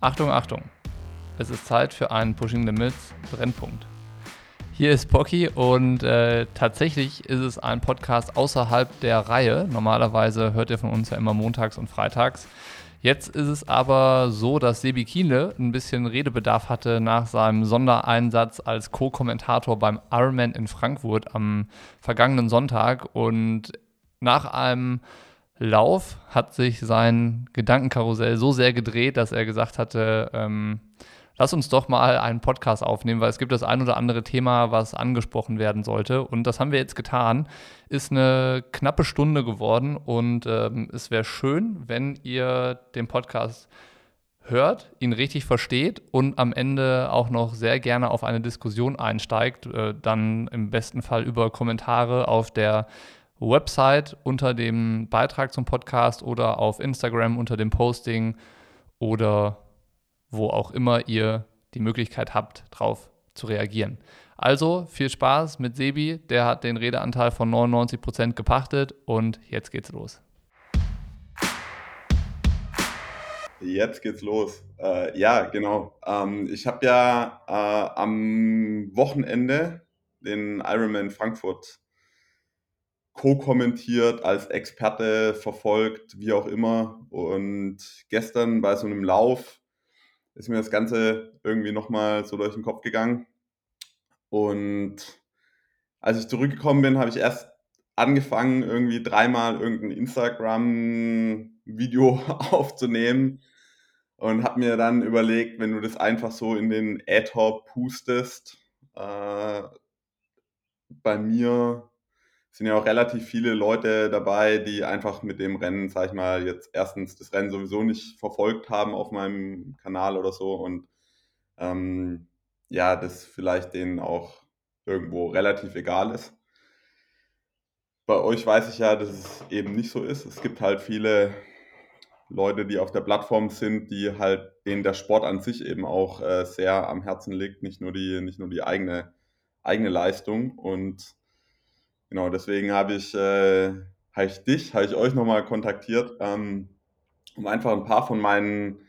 Achtung, Achtung. Es ist Zeit für einen Pushing Limits Brennpunkt. Hier ist Pocky und äh, tatsächlich ist es ein Podcast außerhalb der Reihe. Normalerweise hört ihr von uns ja immer montags und freitags. Jetzt ist es aber so, dass Sebi Kienle ein bisschen Redebedarf hatte nach seinem Sondereinsatz als Co-Kommentator beim Ironman in Frankfurt am vergangenen Sonntag und nach einem Lauf hat sich sein Gedankenkarussell so sehr gedreht, dass er gesagt hatte, ähm, lass uns doch mal einen Podcast aufnehmen, weil es gibt das ein oder andere Thema, was angesprochen werden sollte. Und das haben wir jetzt getan. Ist eine knappe Stunde geworden und ähm, es wäre schön, wenn ihr den Podcast hört, ihn richtig versteht und am Ende auch noch sehr gerne auf eine Diskussion einsteigt, äh, dann im besten Fall über Kommentare auf der Website unter dem Beitrag zum Podcast oder auf Instagram unter dem Posting oder wo auch immer ihr die Möglichkeit habt, drauf zu reagieren. Also viel Spaß mit Sebi, der hat den Redeanteil von 99 Prozent gepachtet und jetzt geht's los. Jetzt geht's los. Äh, ja, genau. Ähm, ich habe ja äh, am Wochenende den Ironman Frankfurt co-kommentiert, als Experte verfolgt, wie auch immer. Und gestern bei so einem Lauf ist mir das Ganze irgendwie nochmal so durch den Kopf gegangen. Und als ich zurückgekommen bin, habe ich erst angefangen, irgendwie dreimal irgendein Instagram-Video aufzunehmen und habe mir dann überlegt, wenn du das einfach so in den Äther pustest, äh, bei mir sind ja auch relativ viele Leute dabei, die einfach mit dem Rennen, sag ich mal, jetzt erstens das Rennen sowieso nicht verfolgt haben auf meinem Kanal oder so und ähm, ja, das vielleicht denen auch irgendwo relativ egal ist. Bei euch weiß ich ja, dass es eben nicht so ist. Es gibt halt viele Leute, die auf der Plattform sind, die halt denen der Sport an sich eben auch äh, sehr am Herzen liegt, nicht nur die, nicht nur die eigene, eigene Leistung. Und Genau, deswegen habe ich, äh, habe ich dich, habe ich euch nochmal kontaktiert, ähm, um einfach ein paar von meinen,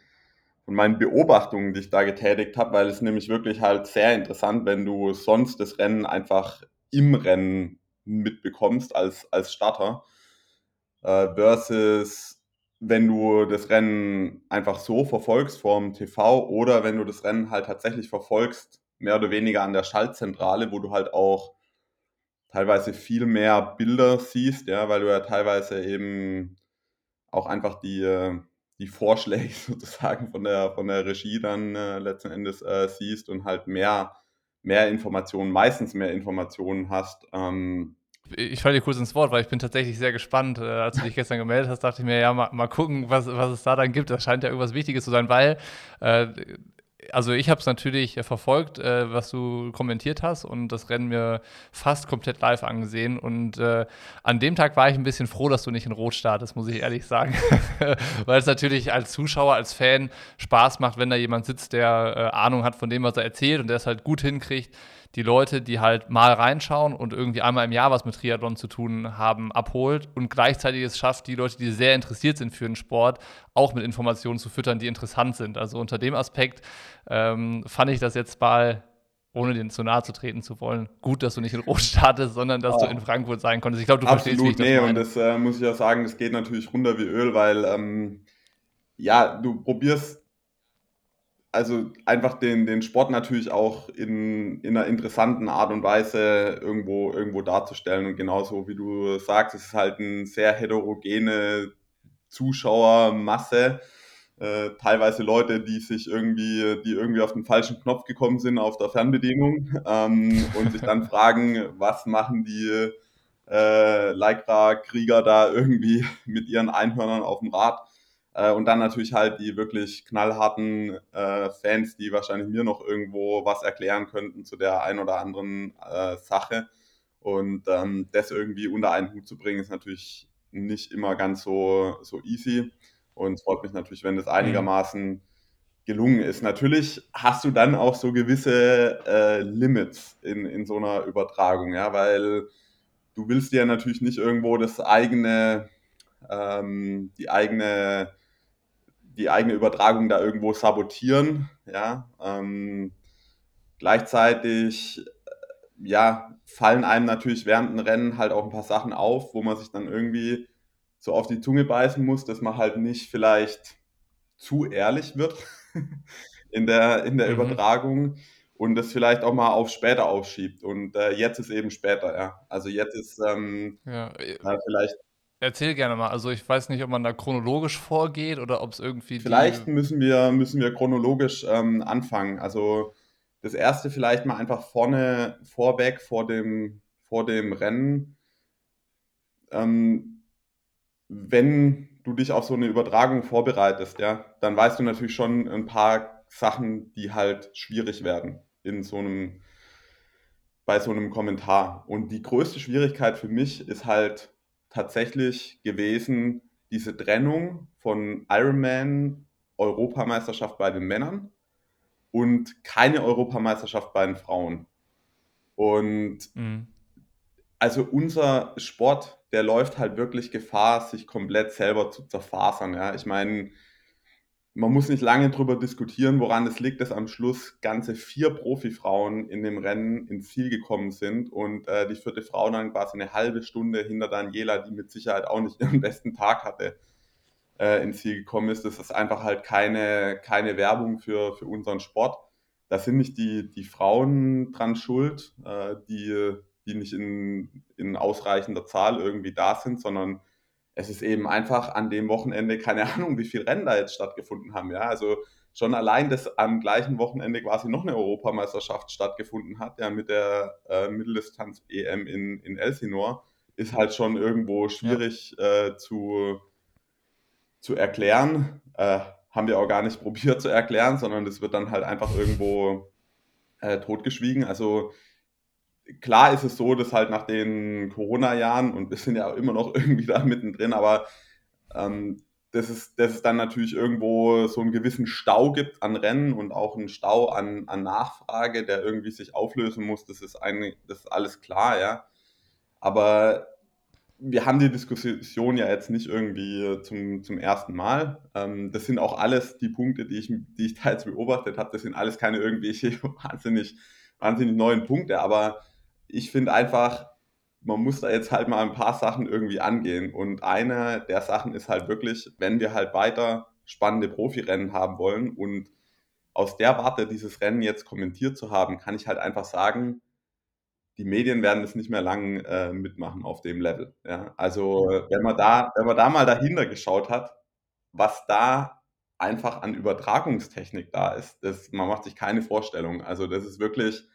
von meinen Beobachtungen, die ich da getätigt habe, weil es nämlich wirklich halt sehr interessant, wenn du sonst das Rennen einfach im Rennen mitbekommst als, als Starter, äh, versus wenn du das Rennen einfach so verfolgst vom TV oder wenn du das Rennen halt tatsächlich verfolgst, mehr oder weniger an der Schaltzentrale, wo du halt auch teilweise viel mehr Bilder siehst, ja, weil du ja teilweise eben auch einfach die, äh, die Vorschläge sozusagen von der, von der Regie dann äh, letzten Endes äh, siehst und halt mehr, mehr Informationen, meistens mehr Informationen hast. Ähm, ich falle dir kurz ins Wort, weil ich bin tatsächlich sehr gespannt. Äh, als du dich gestern gemeldet hast, dachte ich mir, ja, mal, mal gucken, was, was es da dann gibt. Das scheint ja irgendwas Wichtiges zu sein, weil äh, also ich habe es natürlich verfolgt, äh, was du kommentiert hast und das Rennen mir fast komplett live angesehen. Und äh, an dem Tag war ich ein bisschen froh, dass du nicht in Rot startest, muss ich ehrlich sagen. Weil es natürlich als Zuschauer, als Fan Spaß macht, wenn da jemand sitzt, der äh, Ahnung hat von dem, was er erzählt und der es halt gut hinkriegt, die Leute, die halt mal reinschauen und irgendwie einmal im Jahr was mit Triathlon zu tun haben, abholt und gleichzeitig es schafft, die Leute, die sehr interessiert sind für den Sport, auch mit Informationen zu füttern, die interessant sind. Also unter dem Aspekt ähm, fand ich das jetzt mal ohne den zu nahe zu treten zu wollen, gut, dass du nicht in Rot startest, sondern dass oh. du in Frankfurt sein konntest. Ich glaube, du Absolut, verstehst, wie ich das nee, und das äh, muss ich auch sagen, das geht natürlich runter wie Öl, weil ähm, ja, du probierst also einfach den, den Sport natürlich auch in, in einer interessanten Art und Weise irgendwo, irgendwo darzustellen. Und genauso wie du sagst, es ist halt eine sehr heterogene Zuschauermasse. Äh, teilweise Leute, die sich irgendwie, die irgendwie auf den falschen Knopf gekommen sind auf der Fernbedienung ähm, und sich dann fragen, was machen die äh, Lycra-Krieger da irgendwie mit ihren Einhörnern auf dem Rad. Äh, und dann natürlich halt die wirklich knallharten äh, Fans, die wahrscheinlich mir noch irgendwo was erklären könnten zu der ein oder anderen äh, Sache. Und ähm, das irgendwie unter einen Hut zu bringen, ist natürlich nicht immer ganz so, so easy. Und es freut mich natürlich, wenn das mhm. einigermaßen gelungen ist. Natürlich hast du dann auch so gewisse äh, Limits in, in so einer Übertragung, ja, weil du willst dir natürlich nicht irgendwo das eigene, ähm, die eigene die eigene Übertragung da irgendwo sabotieren. Ja, ähm, gleichzeitig ja, fallen einem natürlich während dem Rennen halt auch ein paar Sachen auf, wo man sich dann irgendwie so auf die Zunge beißen muss, dass man halt nicht vielleicht zu ehrlich wird in der, in der mhm. Übertragung und das vielleicht auch mal auf später aufschiebt. Und äh, jetzt ist eben später, ja. Also jetzt ist ähm, ja, äh, vielleicht. Erzähl gerne mal. Also ich weiß nicht, ob man da chronologisch vorgeht oder ob es irgendwie. Vielleicht müssen wir, müssen wir chronologisch ähm, anfangen. Also das erste vielleicht mal einfach vorne, vorweg, vor dem, vor dem Rennen. Ähm, wenn du dich auf so eine Übertragung vorbereitest, ja, dann weißt du natürlich schon ein paar Sachen, die halt schwierig werden in so einem, bei so einem Kommentar. Und die größte Schwierigkeit für mich ist halt tatsächlich gewesen, diese Trennung von Ironman Europameisterschaft bei den Männern und keine Europameisterschaft bei den Frauen. Und mhm. also unser Sport, der läuft halt wirklich Gefahr, sich komplett selber zu zerfasern. Ja? Ich meine, man muss nicht lange darüber diskutieren, woran es liegt, dass am Schluss ganze vier Profifrauen in dem Rennen ins Ziel gekommen sind und äh, die vierte Frau dann quasi eine halbe Stunde hinter Daniela, die mit Sicherheit auch nicht ihren besten Tag hatte, äh, ins Ziel gekommen ist. Das ist einfach halt keine, keine Werbung für, für unseren Sport. Da sind nicht die, die Frauen dran schuld, äh, die, die nicht in, in ausreichender Zahl irgendwie da sind, sondern es ist eben einfach an dem Wochenende, keine Ahnung, wie viele Rennen da jetzt stattgefunden haben. Ja, also schon allein, dass am gleichen Wochenende quasi noch eine Europameisterschaft stattgefunden hat, ja, mit der äh, Mitteldistanz-EM in, in Elsinore, ist halt schon irgendwo schwierig ja. äh, zu, zu erklären. Äh, haben wir auch gar nicht probiert zu erklären, sondern das wird dann halt einfach irgendwo äh, totgeschwiegen. Also klar ist es so, dass halt nach den Corona-Jahren, und wir sind ja immer noch irgendwie da mittendrin, aber ähm, dass, es, dass es dann natürlich irgendwo so einen gewissen Stau gibt an Rennen und auch einen Stau an, an Nachfrage, der irgendwie sich auflösen muss, das ist, eine, das ist alles klar, ja. Aber wir haben die Diskussion ja jetzt nicht irgendwie zum, zum ersten Mal. Ähm, das sind auch alles die Punkte, die ich, die ich da jetzt beobachtet habe. Das sind alles keine irgendwelche wahnsinnig, wahnsinnig neuen Punkte. Aber ich finde einfach, man muss da jetzt halt mal ein paar Sachen irgendwie angehen. Und eine der Sachen ist halt wirklich, wenn wir halt weiter spannende Profirennen haben wollen und aus der Warte dieses Rennen jetzt kommentiert zu haben, kann ich halt einfach sagen, die Medien werden es nicht mehr lang äh, mitmachen auf dem Level. Ja? Also wenn man da, wenn man da mal dahinter geschaut hat, was da einfach an Übertragungstechnik da ist, das, man macht sich keine Vorstellung. Also das ist wirklich,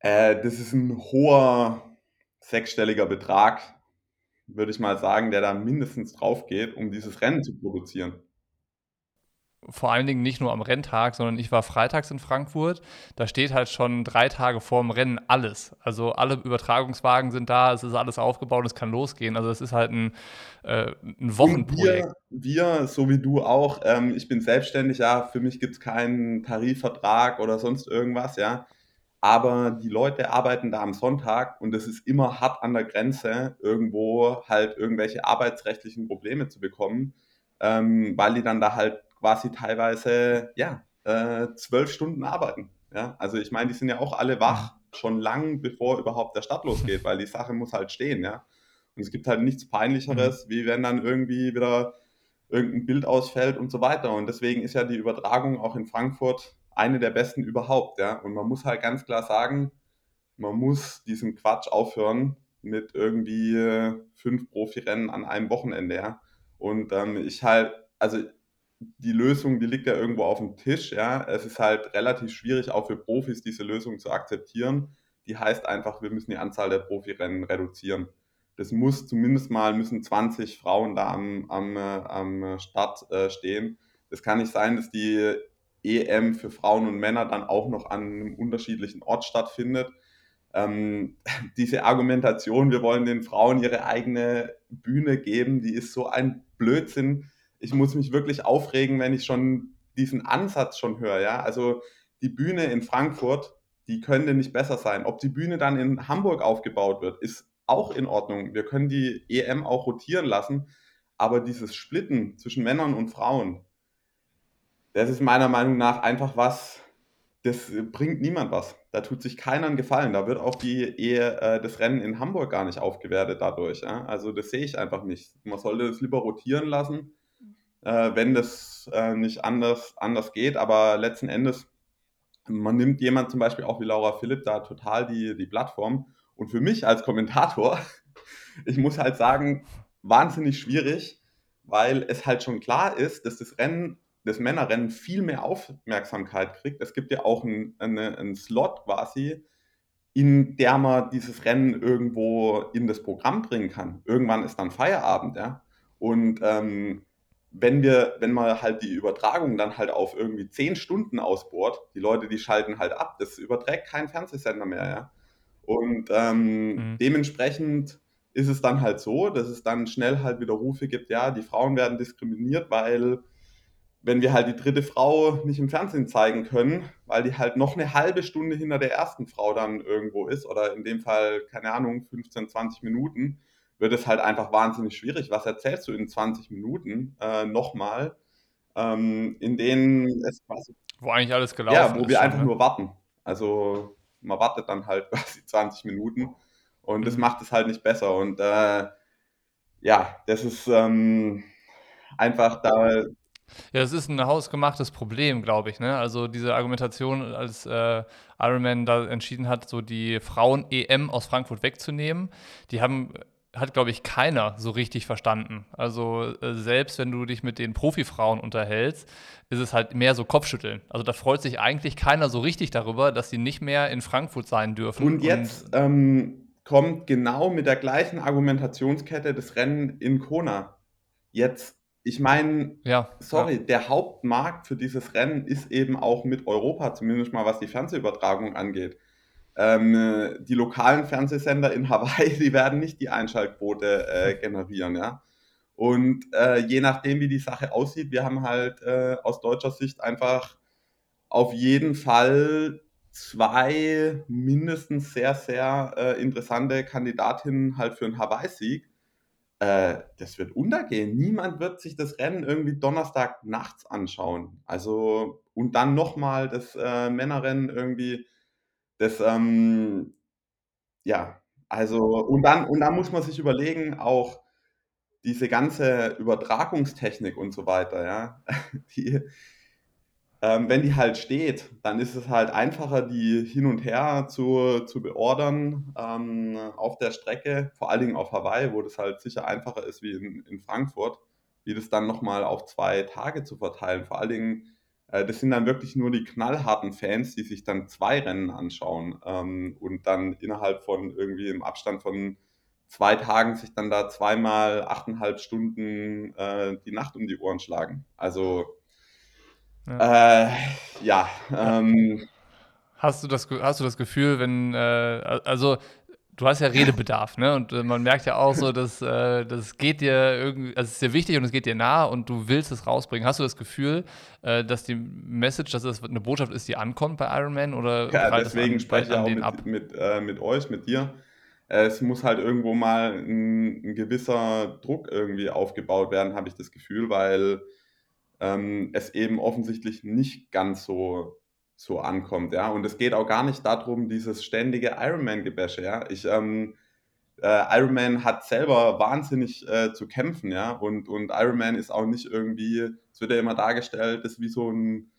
äh, das ist ein hoher sechsstelliger Betrag, würde ich mal sagen, der da mindestens drauf geht, um dieses Rennen zu produzieren vor allen Dingen nicht nur am Renntag, sondern ich war freitags in Frankfurt. Da steht halt schon drei Tage vor dem Rennen alles. Also alle Übertragungswagen sind da, es ist alles aufgebaut, es kann losgehen. Also es ist halt ein, äh, ein Wochenprojekt. Wir, wir, so wie du auch, ähm, ich bin selbstständig, ja, für mich gibt es keinen Tarifvertrag oder sonst irgendwas, ja. Aber die Leute arbeiten da am Sonntag und es ist immer hart an der Grenze, irgendwo halt irgendwelche arbeitsrechtlichen Probleme zu bekommen, ähm, weil die dann da halt quasi teilweise, ja, äh, zwölf Stunden arbeiten. Ja, also ich meine, die sind ja auch alle wach, schon lang bevor überhaupt der Start losgeht, weil die Sache muss halt stehen, ja. Und es gibt halt nichts Peinlicheres, mhm. wie wenn dann irgendwie wieder irgendein Bild ausfällt und so weiter. Und deswegen ist ja die Übertragung auch in Frankfurt eine der besten überhaupt, ja. Und man muss halt ganz klar sagen, man muss diesen Quatsch aufhören mit irgendwie äh, fünf Profirennen an einem Wochenende, ja. Und ähm, ich halt, also die Lösung, die liegt ja irgendwo auf dem Tisch. Ja. Es ist halt relativ schwierig, auch für Profis diese Lösung zu akzeptieren. Die heißt einfach, wir müssen die Anzahl der Profirennen reduzieren. Das muss zumindest mal, müssen 20 Frauen da am, am, äh, am Start äh, stehen. Es kann nicht sein, dass die EM für Frauen und Männer dann auch noch an einem unterschiedlichen Ort stattfindet. Ähm, diese Argumentation, wir wollen den Frauen ihre eigene Bühne geben, die ist so ein Blödsinn ich muss mich wirklich aufregen, wenn ich schon diesen Ansatz schon höre. Ja? Also die Bühne in Frankfurt, die könnte nicht besser sein. Ob die Bühne dann in Hamburg aufgebaut wird, ist auch in Ordnung. Wir können die EM auch rotieren lassen. aber dieses Splitten zwischen Männern und Frauen, das ist meiner Meinung nach einfach was, das bringt niemand was. Da tut sich keiner einen Gefallen. Da wird auch die Ehe, äh, das Rennen in Hamburg gar nicht aufgewertet dadurch. Ja? Also das sehe ich einfach nicht. Man sollte das lieber rotieren lassen, äh, wenn das äh, nicht anders, anders geht. Aber letzten Endes, man nimmt jemand zum Beispiel auch wie Laura Philipp da total die, die Plattform. Und für mich als Kommentator, ich muss halt sagen, wahnsinnig schwierig, weil es halt schon klar ist, dass das Rennen das Männerrennen viel mehr Aufmerksamkeit kriegt. Es gibt ja auch einen, einen Slot quasi, in der man dieses Rennen irgendwo in das Programm bringen kann. Irgendwann ist dann Feierabend, ja. Und ähm, wenn wir, wenn man halt die Übertragung dann halt auf irgendwie zehn Stunden ausbohrt, die Leute, die schalten halt ab, das überträgt kein Fernsehsender mehr, ja. Und ähm, mhm. dementsprechend ist es dann halt so, dass es dann schnell halt wieder Rufe gibt, ja, die Frauen werden diskriminiert, weil wenn wir halt die dritte Frau nicht im Fernsehen zeigen können, weil die halt noch eine halbe Stunde hinter der ersten Frau dann irgendwo ist oder in dem Fall, keine Ahnung, 15, 20 Minuten, wird es halt einfach wahnsinnig schwierig. Was erzählst du in 20 Minuten äh, nochmal, ähm, in denen es quasi... Wo eigentlich alles gelaufen ist. Ja, wo wir schon, einfach ne? nur warten. Also man wartet dann halt quasi 20 Minuten und mhm. das macht es halt nicht besser. Und äh, ja, das ist ähm, einfach da ja, das ist ein hausgemachtes Problem, glaube ich. Ne? Also diese Argumentation, als äh, Ironman da entschieden hat, so die Frauen-EM aus Frankfurt wegzunehmen, die haben hat, glaube ich, keiner so richtig verstanden. Also äh, selbst wenn du dich mit den Profifrauen unterhältst, ist es halt mehr so Kopfschütteln. Also da freut sich eigentlich keiner so richtig darüber, dass sie nicht mehr in Frankfurt sein dürfen. Und jetzt Und, ähm, kommt genau mit der gleichen Argumentationskette das Rennen in Kona. Jetzt ich meine, ja, sorry, ja. der Hauptmarkt für dieses Rennen ist eben auch mit Europa, zumindest mal was die Fernsehübertragung angeht. Ähm, die lokalen Fernsehsender in Hawaii, die werden nicht die Einschaltquote äh, generieren, ja. Und äh, je nachdem, wie die Sache aussieht, wir haben halt äh, aus deutscher Sicht einfach auf jeden Fall zwei mindestens sehr, sehr äh, interessante Kandidatinnen halt für einen Hawaii-Sieg äh, das wird untergehen. Niemand wird sich das Rennen irgendwie Donnerstag nachts anschauen. Also, und dann nochmal das äh, Männerrennen irgendwie, das, ähm, ja, also, und dann, und dann muss man sich überlegen, auch diese ganze Übertragungstechnik und so weiter, ja, die, ähm, wenn die halt steht, dann ist es halt einfacher, die hin und her zu, zu beordern ähm, auf der Strecke, vor allen Dingen auf Hawaii, wo das halt sicher einfacher ist wie in, in Frankfurt, wie das dann nochmal auf zwei Tage zu verteilen. Vor allen Dingen, äh, das sind dann wirklich nur die knallharten Fans, die sich dann zwei Rennen anschauen ähm, und dann innerhalb von irgendwie im Abstand von zwei Tagen sich dann da zweimal achteinhalb Stunden äh, die Nacht um die Ohren schlagen. Also ja. Äh, ja ähm, hast, du das, hast du das Gefühl, wenn, äh, also du hast ja Redebedarf, ne? Und äh, man merkt ja auch so, dass äh, das geht dir irgendwie, also es ist dir wichtig und es geht dir nah und du willst es rausbringen. Hast du das Gefühl, äh, dass die Message, dass es eine Botschaft ist, die ankommt bei Iron Man? Oder ja, deswegen an, spreche ich auch mit, ab? Mit, äh, mit euch, mit dir. Es muss halt irgendwo mal ein, ein gewisser Druck irgendwie aufgebaut werden, habe ich das Gefühl, weil ähm, es eben offensichtlich nicht ganz so, so ankommt. Ja? Und es geht auch gar nicht darum, dieses ständige Ironman-Gebäsche. Ja? Ähm, äh, Ironman hat selber wahnsinnig äh, zu kämpfen, ja, und, und Ironman ist auch nicht irgendwie, es wird ja immer dargestellt, das ist wie so ein,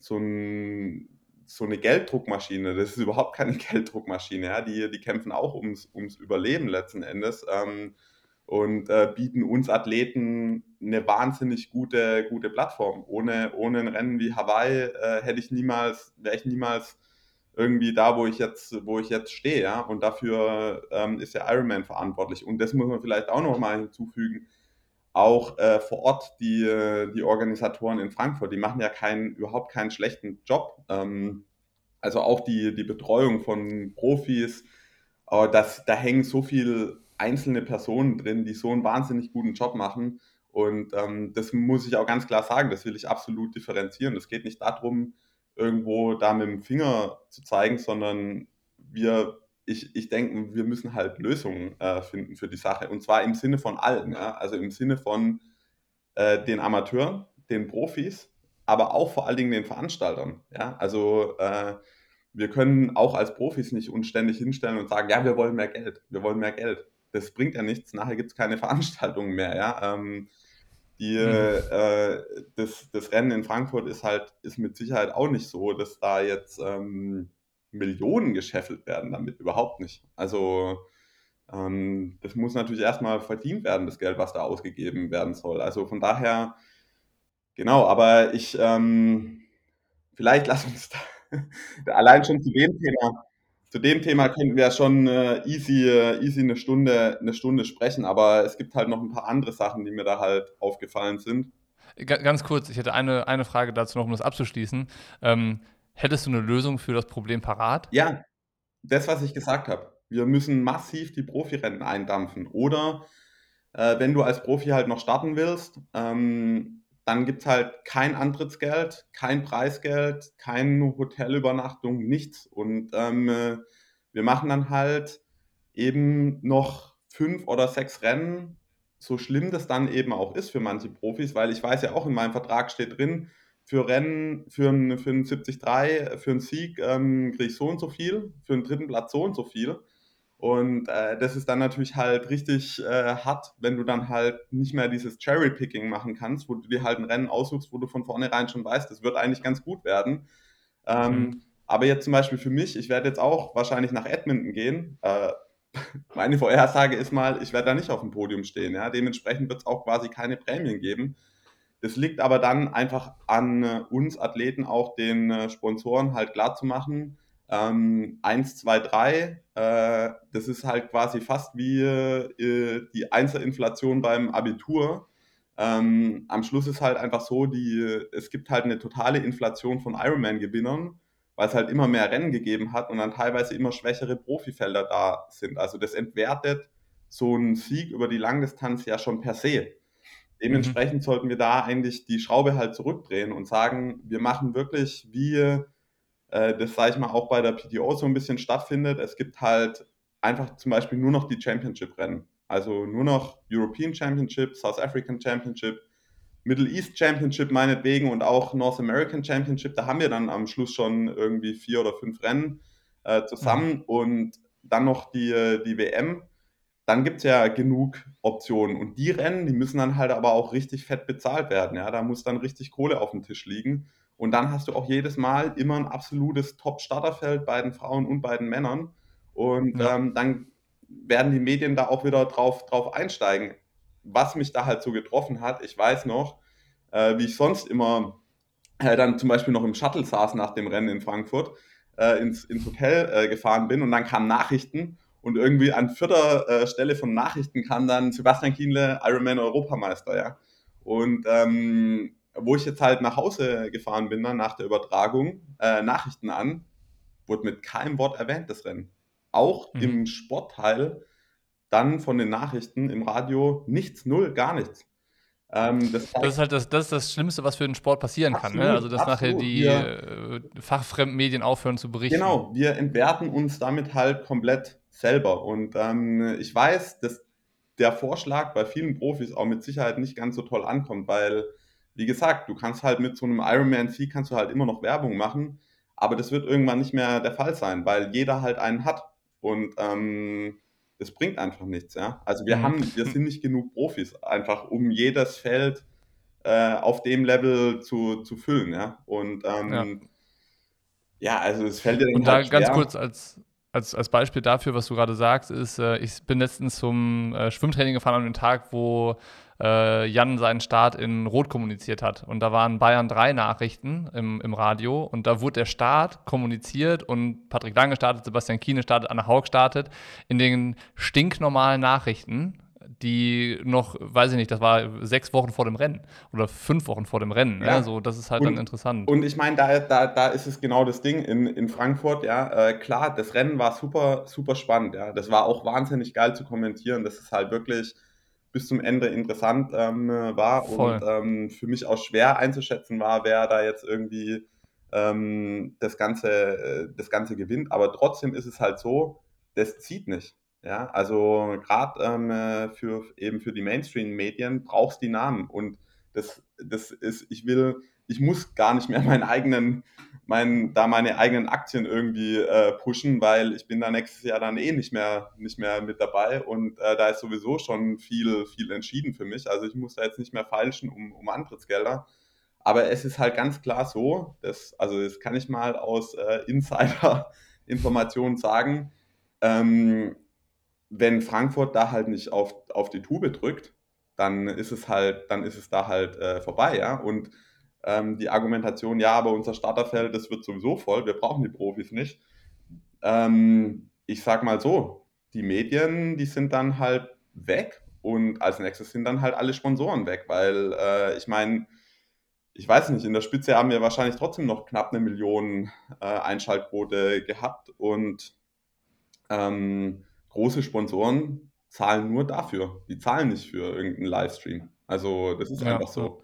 so ein so eine Gelddruckmaschine. Das ist überhaupt keine Gelddruckmaschine. Ja? Die, die kämpfen auch ums, ums Überleben letzten Endes. Ähm, und äh, bieten uns Athleten eine wahnsinnig gute, gute Plattform. Ohne, ohne ein Rennen wie Hawaii äh, hätte ich niemals, wäre ich niemals irgendwie da, wo ich jetzt, wo ich jetzt stehe, ja. Und dafür ähm, ist der Ironman verantwortlich. Und das muss man vielleicht auch noch mal hinzufügen. Auch äh, vor Ort die, die Organisatoren in Frankfurt, die machen ja keinen, überhaupt keinen schlechten Job. Ähm, also auch die, die Betreuung von Profis, aber das, da hängen so viel einzelne Personen drin, die so einen wahnsinnig guten Job machen. Und ähm, das muss ich auch ganz klar sagen, das will ich absolut differenzieren. Es geht nicht darum, irgendwo da mit dem Finger zu zeigen, sondern wir ich, ich denke, wir müssen halt Lösungen äh, finden für die Sache. Und zwar im Sinne von allen. Ja? Also im Sinne von äh, den Amateuren, den Profis, aber auch vor allen Dingen den Veranstaltern. Ja? Also äh, wir können auch als Profis nicht uns ständig hinstellen und sagen, ja, wir wollen mehr Geld, wir wollen mehr Geld. Das bringt ja nichts, nachher gibt es keine Veranstaltungen mehr. Ja? Ähm, die, mhm. äh, das, das Rennen in Frankfurt ist halt, ist mit Sicherheit auch nicht so, dass da jetzt ähm, Millionen gescheffelt werden damit, überhaupt nicht. Also ähm, das muss natürlich erstmal verdient werden, das Geld, was da ausgegeben werden soll. Also von daher, genau, aber ich, ähm, vielleicht lass uns da, allein schon zu dem Thema, zu dem Thema könnten wir schon äh, easy, äh, easy eine Stunde, eine Stunde sprechen, aber es gibt halt noch ein paar andere Sachen, die mir da halt aufgefallen sind. Ganz kurz, ich hätte eine, eine Frage dazu noch, um das abzuschließen. Ähm, hättest du eine Lösung für das Problem parat? Ja, das, was ich gesagt habe. Wir müssen massiv die Profirennen eindampfen. Oder äh, wenn du als Profi halt noch starten willst, ähm, dann gibt es halt kein Antrittsgeld, kein Preisgeld, keine Hotelübernachtung, nichts. Und ähm, äh, wir machen dann halt eben noch fünf oder sechs Rennen, so schlimm das dann eben auch ist für manche Profis, weil ich weiß ja auch, in meinem Vertrag steht drin, für Rennen, für einen für ein 73, für einen Sieg ähm, kriege ich so und so viel, für einen dritten Platz so und so viel. Und äh, das ist dann natürlich halt richtig äh, hart, wenn du dann halt nicht mehr dieses Cherry-Picking machen kannst, wo du dir halt ein Rennen aussuchst, wo du von vornherein schon weißt, das wird eigentlich ganz gut werden. Ähm, mhm. Aber jetzt zum Beispiel für mich, ich werde jetzt auch wahrscheinlich nach Edmonton gehen. Äh, meine Vorhersage ist mal, ich werde da nicht auf dem Podium stehen. Ja? Dementsprechend wird es auch quasi keine Prämien geben. Das liegt aber dann einfach an äh, uns Athleten auch den äh, Sponsoren halt klar zu machen, ähm, 1, 2, 3, äh, das ist halt quasi fast wie äh, die Einzelinflation beim Abitur. Ähm, am Schluss ist halt einfach so, die, es gibt halt eine totale Inflation von Ironman-Gewinnern, weil es halt immer mehr Rennen gegeben hat und dann teilweise immer schwächere Profifelder da sind. Also das entwertet so einen Sieg über die Langdistanz ja schon per se. Dementsprechend mhm. sollten wir da eigentlich die Schraube halt zurückdrehen und sagen, wir machen wirklich wie äh, das, sage ich mal, auch bei der PTO so ein bisschen stattfindet. Es gibt halt einfach zum Beispiel nur noch die Championship-Rennen. Also nur noch European Championship, South African Championship, Middle East Championship meinetwegen und auch North American Championship. Da haben wir dann am Schluss schon irgendwie vier oder fünf Rennen äh, zusammen mhm. und dann noch die, die WM. Dann gibt es ja genug Optionen. Und die Rennen, die müssen dann halt aber auch richtig fett bezahlt werden. Ja? Da muss dann richtig Kohle auf dem Tisch liegen. Und dann hast du auch jedes Mal immer ein absolutes Top-Starterfeld bei den Frauen und bei den Männern. Und ja. ähm, dann werden die Medien da auch wieder drauf, drauf einsteigen. Was mich da halt so getroffen hat, ich weiß noch, äh, wie ich sonst immer äh, dann zum Beispiel noch im Shuttle saß nach dem Rennen in Frankfurt, äh, ins, ins Hotel äh, gefahren bin und dann kamen Nachrichten und irgendwie an vierter äh, Stelle von Nachrichten kam dann Sebastian Kienle, Ironman Europameister, ja. Und ähm, wo ich jetzt halt nach Hause gefahren bin, dann nach der Übertragung, äh, Nachrichten an, wurde mit keinem Wort erwähnt, das Rennen. Auch mhm. im Sportteil dann von den Nachrichten im Radio nichts, null, gar nichts. Ähm, das, das, ist halt das, das, ist das Schlimmste, was für den Sport passieren absolut, kann. Ne? Also, dass absolut. nachher die wir, äh, fachfremden Medien aufhören zu berichten. Genau, wir entwerten uns damit halt komplett selber. Und ähm, ich weiß, dass der Vorschlag bei vielen Profis auch mit Sicherheit nicht ganz so toll ankommt, weil wie gesagt, du kannst halt mit so einem Ironman C kannst du halt immer noch Werbung machen, aber das wird irgendwann nicht mehr der Fall sein, weil jeder halt einen hat und ähm, das bringt einfach nichts, ja. Also wir mhm. haben, wir sind nicht genug Profis, einfach um jedes Feld äh, auf dem Level zu, zu füllen, ja. Und ähm, ja. ja. also es fällt dir dann Und halt da schwer. ganz kurz als, als, als Beispiel dafür, was du gerade sagst, ist, äh, ich bin letztens zum äh, Schwimmtraining gefahren an dem Tag, wo äh, Jan seinen Start in Rot kommuniziert hat. Und da waren Bayern 3 Nachrichten im, im Radio und da wurde der Start kommuniziert und Patrick Lange startet, Sebastian Kiene startet, Anna Haug startet in den stinknormalen Nachrichten die noch, weiß ich nicht, das war sechs Wochen vor dem Rennen oder fünf Wochen vor dem Rennen. Ne? Ja. Ne? So, das ist halt und, dann interessant. Und ich meine, da, da, da ist es genau das Ding in, in Frankfurt, ja, äh, klar, das Rennen war super, super spannend, ja. Das war auch wahnsinnig geil zu kommentieren. Das ist halt wirklich bis zum Ende interessant ähm, war Voll. und ähm, für mich auch schwer einzuschätzen war, wer da jetzt irgendwie ähm, das, Ganze, äh, das Ganze gewinnt. Aber trotzdem ist es halt so, das zieht nicht. Ja, also gerade ähm, äh, für eben für die Mainstream-Medien brauchst du die Namen und das, das ist, ich will, ich muss gar nicht mehr meinen eigenen, mein, da meine eigenen Aktien irgendwie äh, pushen, weil ich bin da nächstes Jahr dann eh nicht mehr, nicht mehr mit dabei und äh, da ist sowieso schon viel, viel entschieden für mich. Also ich muss da jetzt nicht mehr feilschen um, um Antrittsgelder. Aber es ist halt ganz klar so, dass, also das kann ich mal aus äh, Insider-Informationen sagen, ähm, wenn Frankfurt da halt nicht auf, auf die Tube drückt, dann ist es halt, dann ist es da halt äh, vorbei, ja. Und ähm, die Argumentation, ja, aber unser Starterfeld, das wird sowieso voll, wir brauchen die Profis nicht. Ähm, ich sag mal so, die Medien, die sind dann halt weg und als nächstes sind dann halt alle Sponsoren weg, weil äh, ich meine, ich weiß nicht, in der Spitze haben wir wahrscheinlich trotzdem noch knapp eine Million äh, Einschaltquote gehabt und ähm, große Sponsoren zahlen nur dafür. Die zahlen nicht für irgendeinen Livestream. Also das ist ja, einfach so.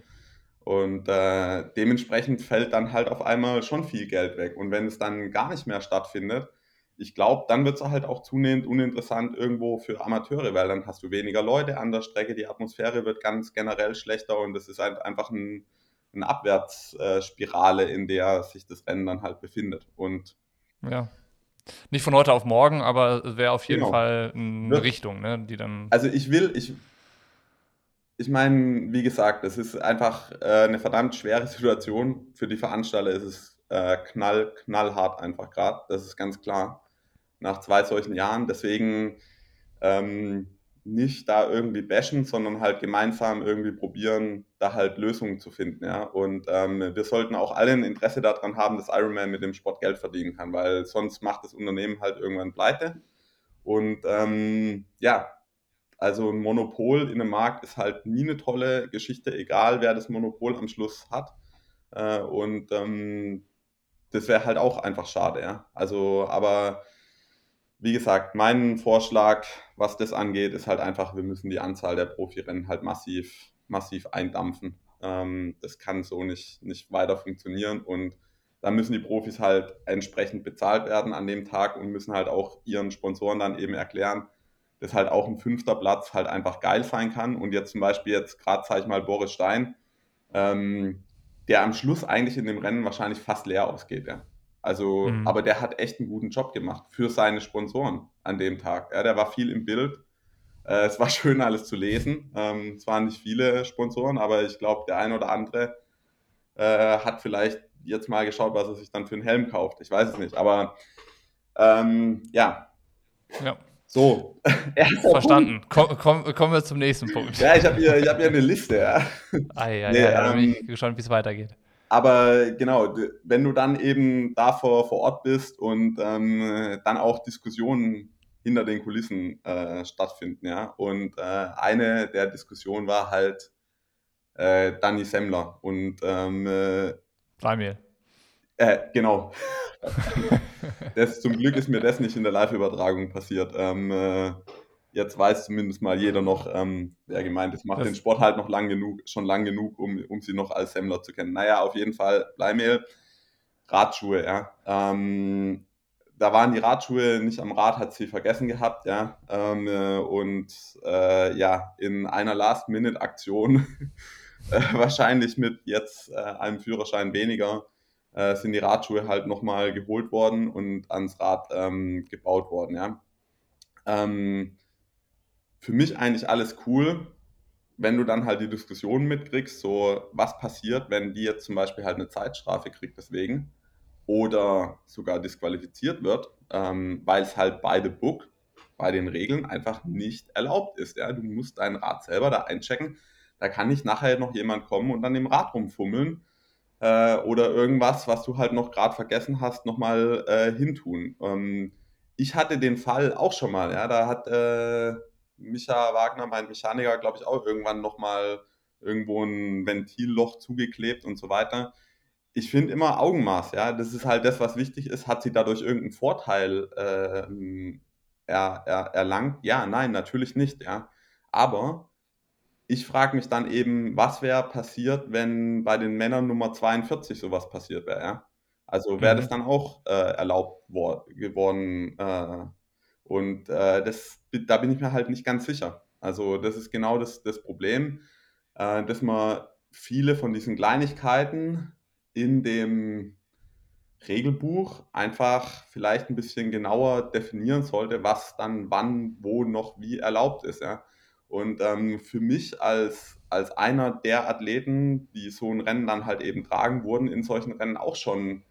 Und äh, dementsprechend fällt dann halt auf einmal schon viel Geld weg. Und wenn es dann gar nicht mehr stattfindet, ich glaube, dann wird es halt auch zunehmend uninteressant irgendwo für Amateure, weil dann hast du weniger Leute an der Strecke, die Atmosphäre wird ganz generell schlechter und es ist halt einfach ein, eine Abwärtsspirale, in der sich das Rennen dann halt befindet. Und ja. Nicht von heute auf morgen, aber es wäre auf jeden genau. Fall eine Richtung, ne, die dann. Also ich will, ich, ich meine, wie gesagt, es ist einfach äh, eine verdammt schwere Situation. Für die Veranstalter ist es äh, knall, knallhart einfach gerade. Das ist ganz klar. Nach zwei solchen Jahren. Deswegen ähm, nicht da irgendwie bashen, sondern halt gemeinsam irgendwie probieren, da halt Lösungen zu finden. Ja? Und ähm, wir sollten auch alle ein Interesse daran haben, dass Ironman mit dem Sport Geld verdienen kann, weil sonst macht das Unternehmen halt irgendwann pleite. Und ähm, ja, also ein Monopol in einem Markt ist halt nie eine tolle Geschichte, egal wer das Monopol am Schluss hat. Äh, und ähm, das wäre halt auch einfach schade, ja. Also, aber wie gesagt, mein Vorschlag, was das angeht, ist halt einfach, wir müssen die Anzahl der Profirennen halt massiv, massiv eindampfen. Ähm, das kann so nicht, nicht weiter funktionieren und da müssen die Profis halt entsprechend bezahlt werden an dem Tag und müssen halt auch ihren Sponsoren dann eben erklären, dass halt auch ein fünfter Platz halt einfach geil sein kann. Und jetzt zum Beispiel jetzt gerade, sage ich mal, Boris Stein, ähm, der am Schluss eigentlich in dem Rennen wahrscheinlich fast leer ausgeht. Ja. Also, mhm. aber der hat echt einen guten Job gemacht für seine Sponsoren an dem Tag. Ja, der war viel im Bild. Äh, es war schön, alles zu lesen. Ähm, es waren nicht viele Sponsoren, aber ich glaube, der ein oder andere äh, hat vielleicht jetzt mal geschaut, was er sich dann für einen Helm kauft. Ich weiß es nicht. Aber ähm, ja. Ja. So. Verstanden. Komm, komm, kommen wir zum nächsten Punkt. Ja, ich habe hier, hab hier eine Liste. Ja. Ah, ja, nee, ja, da bin ich ähm, gespannt, wie es weitergeht. Aber genau, wenn du dann eben da vor, vor Ort bist und ähm, dann auch Diskussionen hinter den Kulissen äh, stattfinden, ja. Und äh, eine der Diskussionen war halt äh, Danny Semmler und ähm, äh, Daniel. Äh, genau. das, zum Glück ist mir das nicht in der Live-Übertragung passiert. Ähm, äh, jetzt weiß zumindest mal jeder noch, ähm, wer gemeint ist. Macht das den Sport halt noch lang genug, schon lang genug, um, um sie noch als Semmler zu kennen. Naja, auf jeden Fall Bleimehl, Radschuhe, ja. Ähm, da waren die Radschuhe nicht am Rad, hat sie vergessen gehabt, ja. Ähm, äh, und äh, ja, in einer Last-Minute-Aktion, äh, wahrscheinlich mit jetzt äh, einem Führerschein weniger, äh, sind die Radschuhe halt nochmal geholt worden und ans Rad ähm, gebaut worden, ja. Ähm, für mich eigentlich alles cool, wenn du dann halt die Diskussion mitkriegst, so was passiert, wenn die jetzt zum Beispiel halt eine Zeitstrafe kriegt deswegen oder sogar disqualifiziert wird, ähm, weil es halt bei the book, bei den Regeln einfach nicht erlaubt ist. Ja? Du musst dein Rad selber da einchecken. Da kann nicht nachher noch jemand kommen und dann im Rad rumfummeln äh, oder irgendwas, was du halt noch gerade vergessen hast, nochmal äh, hintun. Ähm, ich hatte den Fall auch schon mal, ja, da hat äh, Micha Wagner, mein Mechaniker, glaube ich, auch irgendwann nochmal irgendwo ein Ventilloch zugeklebt und so weiter. Ich finde immer Augenmaß, ja, das ist halt das, was wichtig ist. Hat sie dadurch irgendeinen Vorteil äh, er, er, erlangt? Ja, nein, natürlich nicht, ja. Aber ich frage mich dann eben, was wäre passiert, wenn bei den Männern Nummer 42 sowas passiert wäre, ja? Also wäre mhm. das dann auch äh, erlaubt geworden, äh, Und äh, das, da bin ich mir halt nicht ganz sicher. Also das ist genau das, das Problem, äh, dass man viele von diesen Kleinigkeiten in dem Regelbuch einfach vielleicht ein bisschen genauer definieren sollte, was dann wann, wo noch wie erlaubt ist. Ja. Und ähm, für mich als, als einer der Athleten, die so ein Rennen dann halt eben tragen, wurden in solchen Rennen auch schon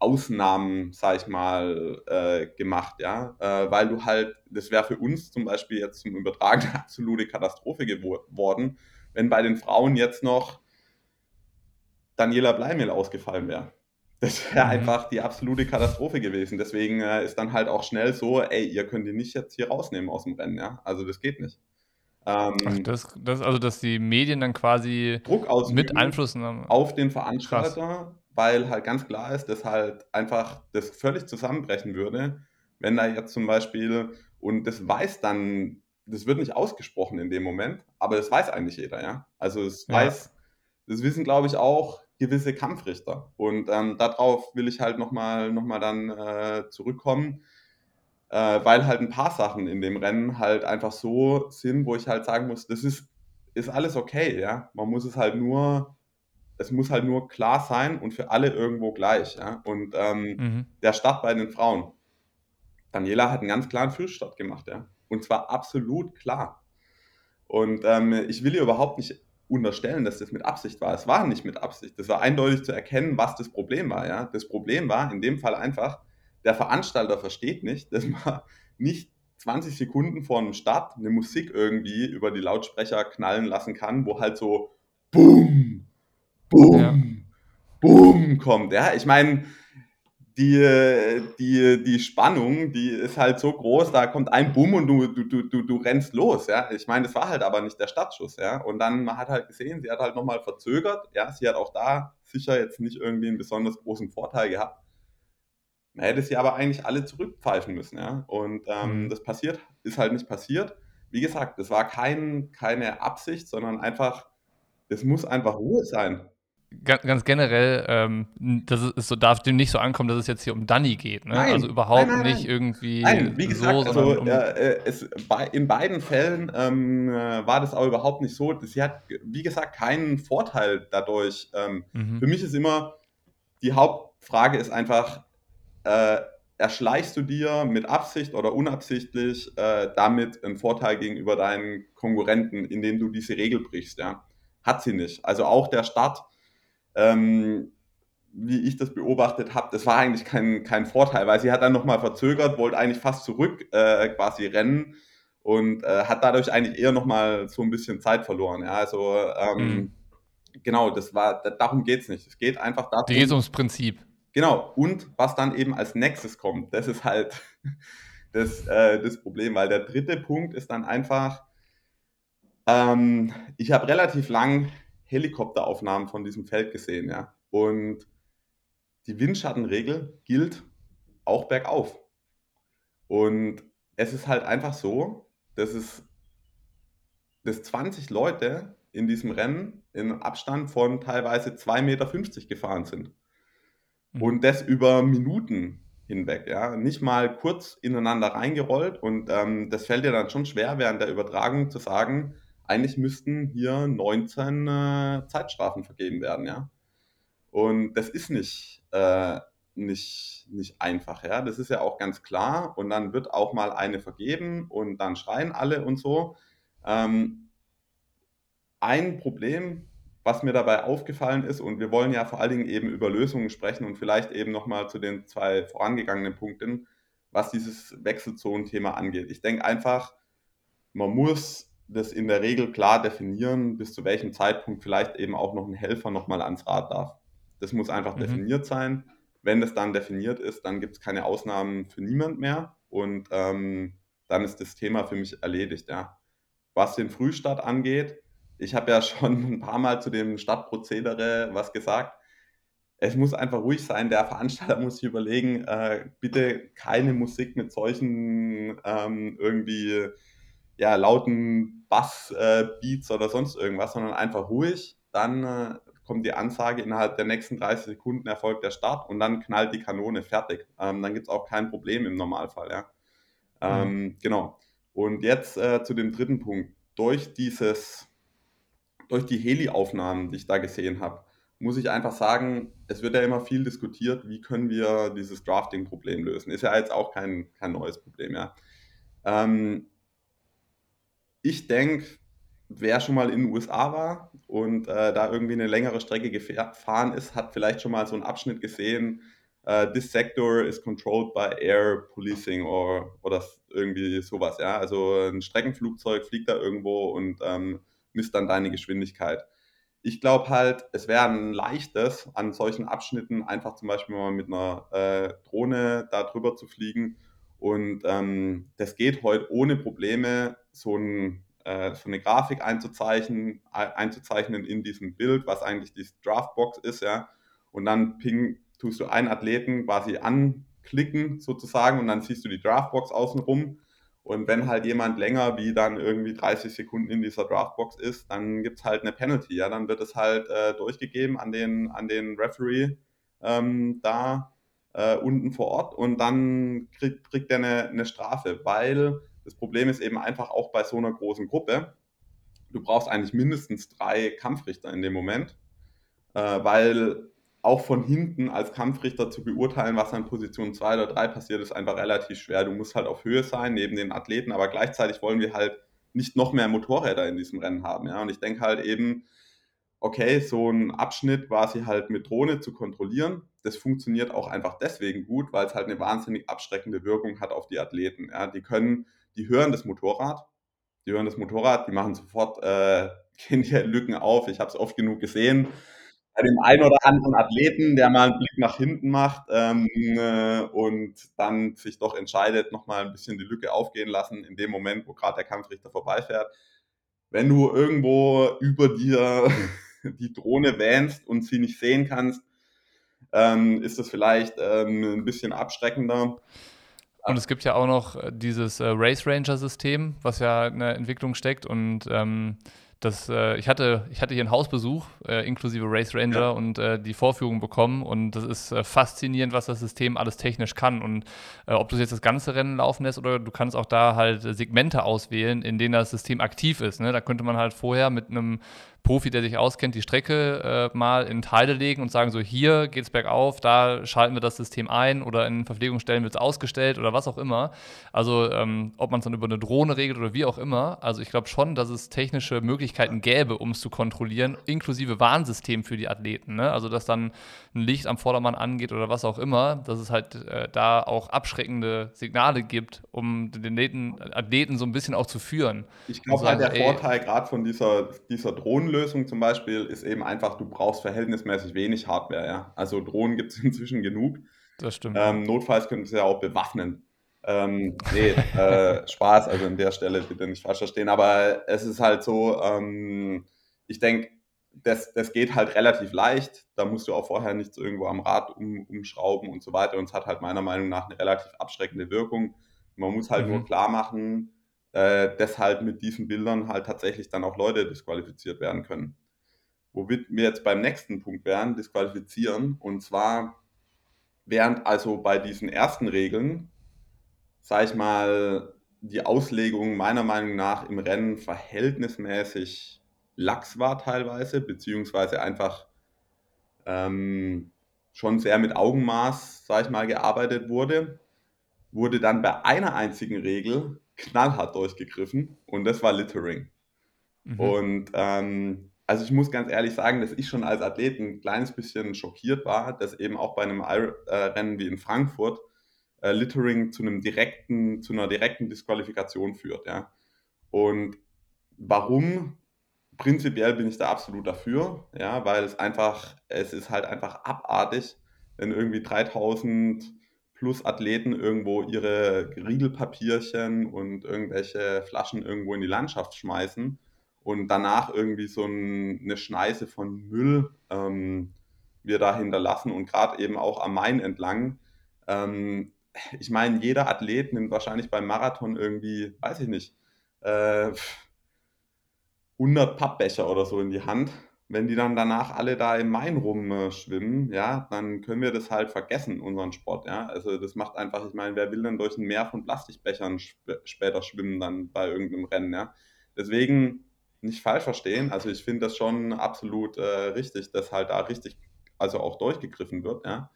Ausnahmen, sag ich mal, äh, gemacht, ja, äh, weil du halt, das wäre für uns zum Beispiel jetzt zum Übertragen eine absolute Katastrophe geworden, wenn bei den Frauen jetzt noch Daniela Bleimel ausgefallen wäre. Das wäre mhm. einfach die absolute Katastrophe gewesen. Deswegen äh, ist dann halt auch schnell so, ey, ihr könnt die nicht jetzt hier rausnehmen aus dem Rennen, ja. Also das geht nicht. Ähm, Ach, das, das, also, dass die Medien dann quasi Druck mit Einfluss haben. auf den Veranstalter, Krass. weil halt ganz klar ist, dass halt einfach das völlig zusammenbrechen würde, wenn da jetzt zum Beispiel, und das weiß dann, das wird nicht ausgesprochen in dem Moment, aber das weiß eigentlich jeder, ja. Also es ja. weiß, das wissen, glaube ich, auch gewisse Kampfrichter. Und ähm, darauf will ich halt nochmal noch mal dann äh, zurückkommen, äh, weil halt ein paar Sachen in dem Rennen halt einfach so sind, wo ich halt sagen muss, das ist, ist alles okay, ja. Man muss es halt nur, es muss halt nur klar sein und für alle irgendwo gleich, ja. Und ähm, mhm. der Start bei den Frauen. Daniela hat einen ganz klaren Führstart gemacht, ja. Und zwar absolut klar. Und ähm, ich will ihr überhaupt nicht unterstellen, dass das mit Absicht war. Es war nicht mit Absicht. Das war eindeutig zu erkennen, was das Problem war. Ja? Das Problem war in dem Fall einfach, der Veranstalter versteht nicht, dass man nicht 20 Sekunden vor einem Start eine Musik irgendwie über die Lautsprecher knallen lassen kann, wo halt so Boom, Boom, ja. Boom kommt. Ja, ich meine, die, die, die Spannung, die ist halt so groß, da kommt ein Boom und du, du, du, du rennst los, ja. Ich meine, das war halt aber nicht der Startschuss, ja. Und dann, man hat halt gesehen, sie hat halt nochmal verzögert, ja. Sie hat auch da sicher jetzt nicht irgendwie einen besonders großen Vorteil gehabt. Man hätte sie aber eigentlich alle zurückpfeifen müssen, ja. Und ähm, mhm. das passiert, ist halt nicht passiert. Wie gesagt, das war kein, keine Absicht, sondern einfach, es muss einfach Ruhe sein ganz, ganz generell, ähm, das ist so, darf dem nicht so ankommen, dass es jetzt hier um Danny geht. Ne? Nein, also überhaupt nein, nein, nicht irgendwie nein, wie gesagt, so, also, um äh, es, bei, in beiden Fällen ähm, äh, war das auch überhaupt nicht so. Sie hat, wie gesagt, keinen Vorteil dadurch. Ähm, mhm. Für mich ist immer, die Hauptfrage ist einfach, äh, erschleichst du dir mit Absicht oder unabsichtlich äh, damit einen Vorteil gegenüber deinen Konkurrenten, indem du diese Regel brichst, ja? Hat sie nicht. Also auch der Start ähm, wie ich das beobachtet habe, das war eigentlich kein, kein Vorteil, weil sie hat dann nochmal verzögert, wollte eigentlich fast zurück äh, quasi rennen und äh, hat dadurch eigentlich eher nochmal so ein bisschen Zeit verloren. Ja, also ähm, mhm. genau, das war, darum geht es nicht. Es geht einfach darum. geht ums Prinzip. Genau, und was dann eben als nächstes kommt, das ist halt das, äh, das Problem, weil der dritte Punkt ist dann einfach, ähm, ich habe relativ lang Helikopteraufnahmen von diesem Feld gesehen, ja. Und die Windschattenregel gilt auch bergauf. Und es ist halt einfach so, dass es dass 20 Leute in diesem Rennen in Abstand von teilweise 2,50 Meter gefahren sind. Mhm. Und das über Minuten hinweg, ja. Nicht mal kurz ineinander reingerollt. Und ähm, das fällt dir dann schon schwer, während der Übertragung zu sagen, eigentlich müssten hier 19 äh, Zeitstrafen vergeben werden, ja. Und das ist nicht, äh, nicht, nicht einfach, ja. Das ist ja auch ganz klar. Und dann wird auch mal eine vergeben und dann schreien alle und so. Ähm, ein Problem, was mir dabei aufgefallen ist, und wir wollen ja vor allen Dingen eben über Lösungen sprechen und vielleicht eben nochmal zu den zwei vorangegangenen Punkten, was dieses Wechselzonenthema angeht. Ich denke einfach, man muss das in der Regel klar definieren, bis zu welchem Zeitpunkt vielleicht eben auch noch ein Helfer nochmal ans Rad darf. Das muss einfach mhm. definiert sein. Wenn das dann definiert ist, dann gibt es keine Ausnahmen für niemand mehr und ähm, dann ist das Thema für mich erledigt. Ja. Was den Frühstart angeht, ich habe ja schon ein paar Mal zu dem Stadtprozedere was gesagt. Es muss einfach ruhig sein. Der Veranstalter muss sich überlegen, äh, bitte keine Musik mit solchen ähm, irgendwie ja, lauten Bass-Beats äh, oder sonst irgendwas, sondern einfach ruhig. Dann äh, kommt die Ansage, innerhalb der nächsten 30 Sekunden erfolgt der Start und dann knallt die Kanone fertig. Ähm, dann gibt es auch kein Problem im Normalfall. Ja. Ähm, Genau. Und jetzt äh, zu dem dritten Punkt. Durch dieses, durch die Heli-Aufnahmen, die ich da gesehen habe, muss ich einfach sagen, es wird ja immer viel diskutiert, wie können wir dieses Drafting-Problem lösen. Ist ja jetzt auch kein, kein neues Problem, ja. Ähm, ich denke, wer schon mal in den USA war und äh, da irgendwie eine längere Strecke gefahren ist, hat vielleicht schon mal so einen Abschnitt gesehen, uh, this sector is controlled by air policing or, oder irgendwie sowas, ja. Also ein Streckenflugzeug fliegt da irgendwo und ähm, misst dann deine Geschwindigkeit. Ich glaube halt, es wäre ein leichtes, an solchen Abschnitten einfach zum Beispiel mal mit einer äh, Drohne da drüber zu fliegen. Und ähm, das geht heute ohne Probleme, so, ein, äh, so eine Grafik einzuzeichnen, einzuzeichnen in diesem Bild, was eigentlich die Draftbox ist, ja. Und dann ping, tust du einen Athleten quasi anklicken sozusagen und dann siehst du die Draftbox außenrum. Und wenn halt jemand länger wie dann irgendwie 30 Sekunden in dieser Draftbox ist, dann gibt es halt eine Penalty. Ja, dann wird es halt äh, durchgegeben an den, an den Referee ähm, da äh, unten vor Ort und dann kriegt, kriegt er eine, eine Strafe, weil das Problem ist eben einfach auch bei so einer großen Gruppe, du brauchst eigentlich mindestens drei Kampfrichter in dem Moment, äh, weil auch von hinten als Kampfrichter zu beurteilen, was an Position 2 oder 3 passiert, ist einfach relativ schwer. Du musst halt auf Höhe sein, neben den Athleten, aber gleichzeitig wollen wir halt nicht noch mehr Motorräder in diesem Rennen haben. Ja? Und ich denke halt eben, okay, so ein Abschnitt quasi halt mit Drohne zu kontrollieren, das funktioniert auch einfach deswegen gut, weil es halt eine wahnsinnig abschreckende Wirkung hat auf die Athleten. Ja? Die können, die hören das Motorrad, die hören das Motorrad, die machen sofort, äh, gehen die Lücken auf. Ich habe es oft genug gesehen bei dem einen oder anderen Athleten, der mal einen Blick nach hinten macht ähm, äh, und dann sich doch entscheidet, nochmal ein bisschen die Lücke aufgehen lassen, in dem Moment, wo gerade der Kampfrichter vorbeifährt. Wenn du irgendwo über dir die Drohne wähnst und sie nicht sehen kannst, ähm, ist das vielleicht ähm, ein bisschen abschreckender. Und es gibt ja auch noch dieses äh, Race Ranger System, was ja in der Entwicklung steckt und ähm, das, äh, ich, hatte, ich hatte hier einen Hausbesuch, äh, inklusive Race Ranger ja. und äh, die Vorführung bekommen und das ist äh, faszinierend, was das System alles technisch kann und äh, ob du jetzt das ganze Rennen laufen lässt oder du kannst auch da halt Segmente auswählen, in denen das System aktiv ist. Ne? Da könnte man halt vorher mit einem Profi, der sich auskennt, die Strecke äh, mal in Teile legen und sagen so, hier geht es bergauf, da schalten wir das System ein oder in Verpflegungsstellen wird es ausgestellt oder was auch immer. Also ähm, ob man es dann über eine Drohne regelt oder wie auch immer. Also ich glaube schon, dass es technische Möglichkeiten gäbe, um es zu kontrollieren, inklusive Warnsystem für die Athleten. Ne? Also dass dann ein Licht am Vordermann angeht oder was auch immer, dass es halt äh, da auch abschreckende Signale gibt, um den Athleten, Athleten so ein bisschen auch zu führen. Ich glaube halt der ey, Vorteil gerade von dieser, dieser Drohnenlösung Lösung zum Beispiel ist eben einfach, du brauchst verhältnismäßig wenig Hardware. Ja? Also Drohnen gibt es inzwischen genug. Das stimmt. Ähm, notfalls können sie ja auch bewaffnen. Ähm, nee, äh, Spaß, also an der Stelle bitte nicht falsch verstehen. Aber es ist halt so, ähm, ich denke, das, das geht halt relativ leicht. Da musst du auch vorher nichts irgendwo am Rad um, umschrauben und so weiter. Und es hat halt meiner Meinung nach eine relativ abschreckende Wirkung. Man muss halt mhm. nur klar machen, äh, deshalb mit diesen Bildern halt tatsächlich dann auch Leute disqualifiziert werden können. Womit wir jetzt beim nächsten Punkt wären, disqualifizieren. Und zwar, während also bei diesen ersten Regeln, sage ich mal, die Auslegung meiner Meinung nach im Rennen verhältnismäßig lax war teilweise, beziehungsweise einfach ähm, schon sehr mit Augenmaß, sage ich mal, gearbeitet wurde, wurde dann bei einer einzigen Regel knallhart durchgegriffen und das war Littering. Mhm. Und ähm, also ich muss ganz ehrlich sagen, dass ich schon als Athlet ein kleines bisschen schockiert war, dass eben auch bei einem Rennen wie in Frankfurt äh, Littering zu einem direkten, zu einer direkten Disqualifikation führt. Ja. Und warum? Prinzipiell bin ich da absolut dafür, ja, weil es einfach, es ist halt einfach abartig, wenn irgendwie 3000 plus Athleten irgendwo ihre Riegelpapierchen und irgendwelche Flaschen irgendwo in die Landschaft schmeißen und danach irgendwie so ein, eine Schneise von Müll ähm, wir da hinterlassen und gerade eben auch am Main entlang. Ähm, ich meine, jeder Athlet nimmt wahrscheinlich beim Marathon irgendwie, weiß ich nicht, äh, 100 Pappbecher oder so in die Hand wenn die dann danach alle da im Main rumschwimmen, ja, dann können wir das halt vergessen, unseren Sport, ja. Also das macht einfach, ich meine, wer will denn durch ein Meer von Plastikbechern sp später schwimmen dann bei irgendeinem Rennen, ja. Deswegen nicht falsch verstehen, also ich finde das schon absolut äh, richtig, dass halt da richtig, also auch durchgegriffen wird, ja.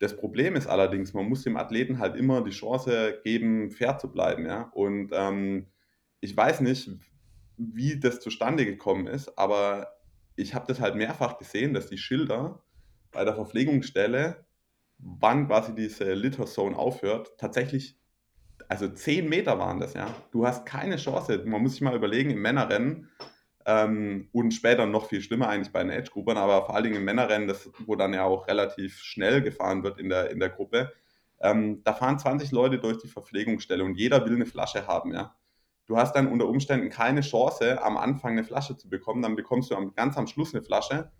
Das Problem ist allerdings, man muss dem Athleten halt immer die Chance geben, fair zu bleiben, ja. Und ähm, ich weiß nicht, wie das zustande gekommen ist, aber ich habe das halt mehrfach gesehen, dass die Schilder bei der Verpflegungsstelle, wann quasi diese Litter Zone aufhört, tatsächlich, also 10 Meter waren das, ja. Du hast keine Chance. Man muss sich mal überlegen, im Männerrennen ähm, und später noch viel schlimmer eigentlich bei den Edge-Gruppern, aber vor allen Dingen im Männerrennen, das, wo dann ja auch relativ schnell gefahren wird in der, in der Gruppe, ähm, da fahren 20 Leute durch die Verpflegungsstelle und jeder will eine Flasche haben, ja. Du hast dann unter Umständen keine Chance, am Anfang eine Flasche zu bekommen, dann bekommst du am, ganz am Schluss eine Flasche.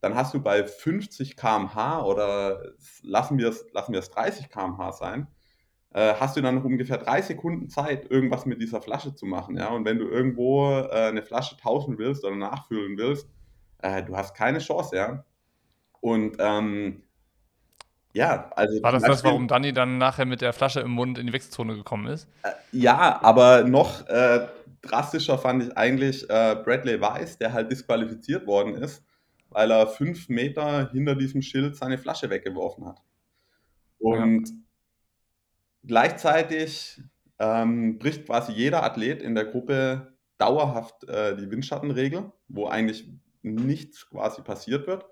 Dann hast du bei 50 km/h oder lassen wir es lassen 30 km/h sein, äh, hast du dann noch ungefähr drei Sekunden Zeit, irgendwas mit dieser Flasche zu machen. Ja? Und wenn du irgendwo äh, eine Flasche tauschen willst oder nachfüllen willst, äh, du hast keine Chance. Ja? Und ähm, ja, also. War das das, warum Danny dann nachher mit der Flasche im Mund in die Wechselzone gekommen ist? Äh, ja, aber noch äh, drastischer fand ich eigentlich äh, Bradley Weiss, der halt disqualifiziert worden ist, weil er fünf Meter hinter diesem Schild seine Flasche weggeworfen hat. Und ja. gleichzeitig ähm, bricht quasi jeder Athlet in der Gruppe dauerhaft äh, die Windschattenregel, wo eigentlich nichts quasi passiert wird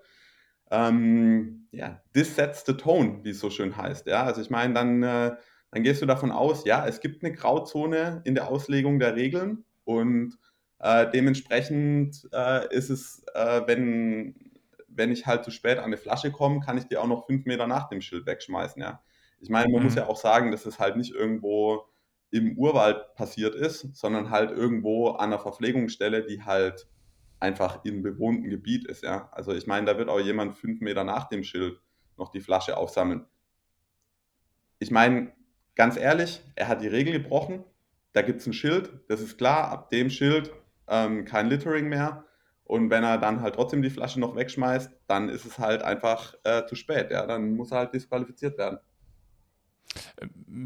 ähm, ja, this sets the tone, wie es so schön heißt. Ja, also ich meine, dann, äh, dann gehst du davon aus, ja, es gibt eine Grauzone in der Auslegung der Regeln und äh, dementsprechend äh, ist es, äh, wenn, wenn ich halt zu spät an eine Flasche komme, kann ich die auch noch fünf Meter nach dem Schild wegschmeißen. Ja, ich meine, man mhm. muss ja auch sagen, dass es halt nicht irgendwo im Urwald passiert ist, sondern halt irgendwo an einer Verpflegungsstelle, die halt einfach im bewohnten Gebiet ist. Ja? Also ich meine, da wird auch jemand fünf Meter nach dem Schild noch die Flasche aufsammeln. Ich meine, ganz ehrlich, er hat die Regel gebrochen. Da gibt es ein Schild, das ist klar, ab dem Schild ähm, kein Littering mehr. Und wenn er dann halt trotzdem die Flasche noch wegschmeißt, dann ist es halt einfach äh, zu spät. Ja? Dann muss er halt disqualifiziert werden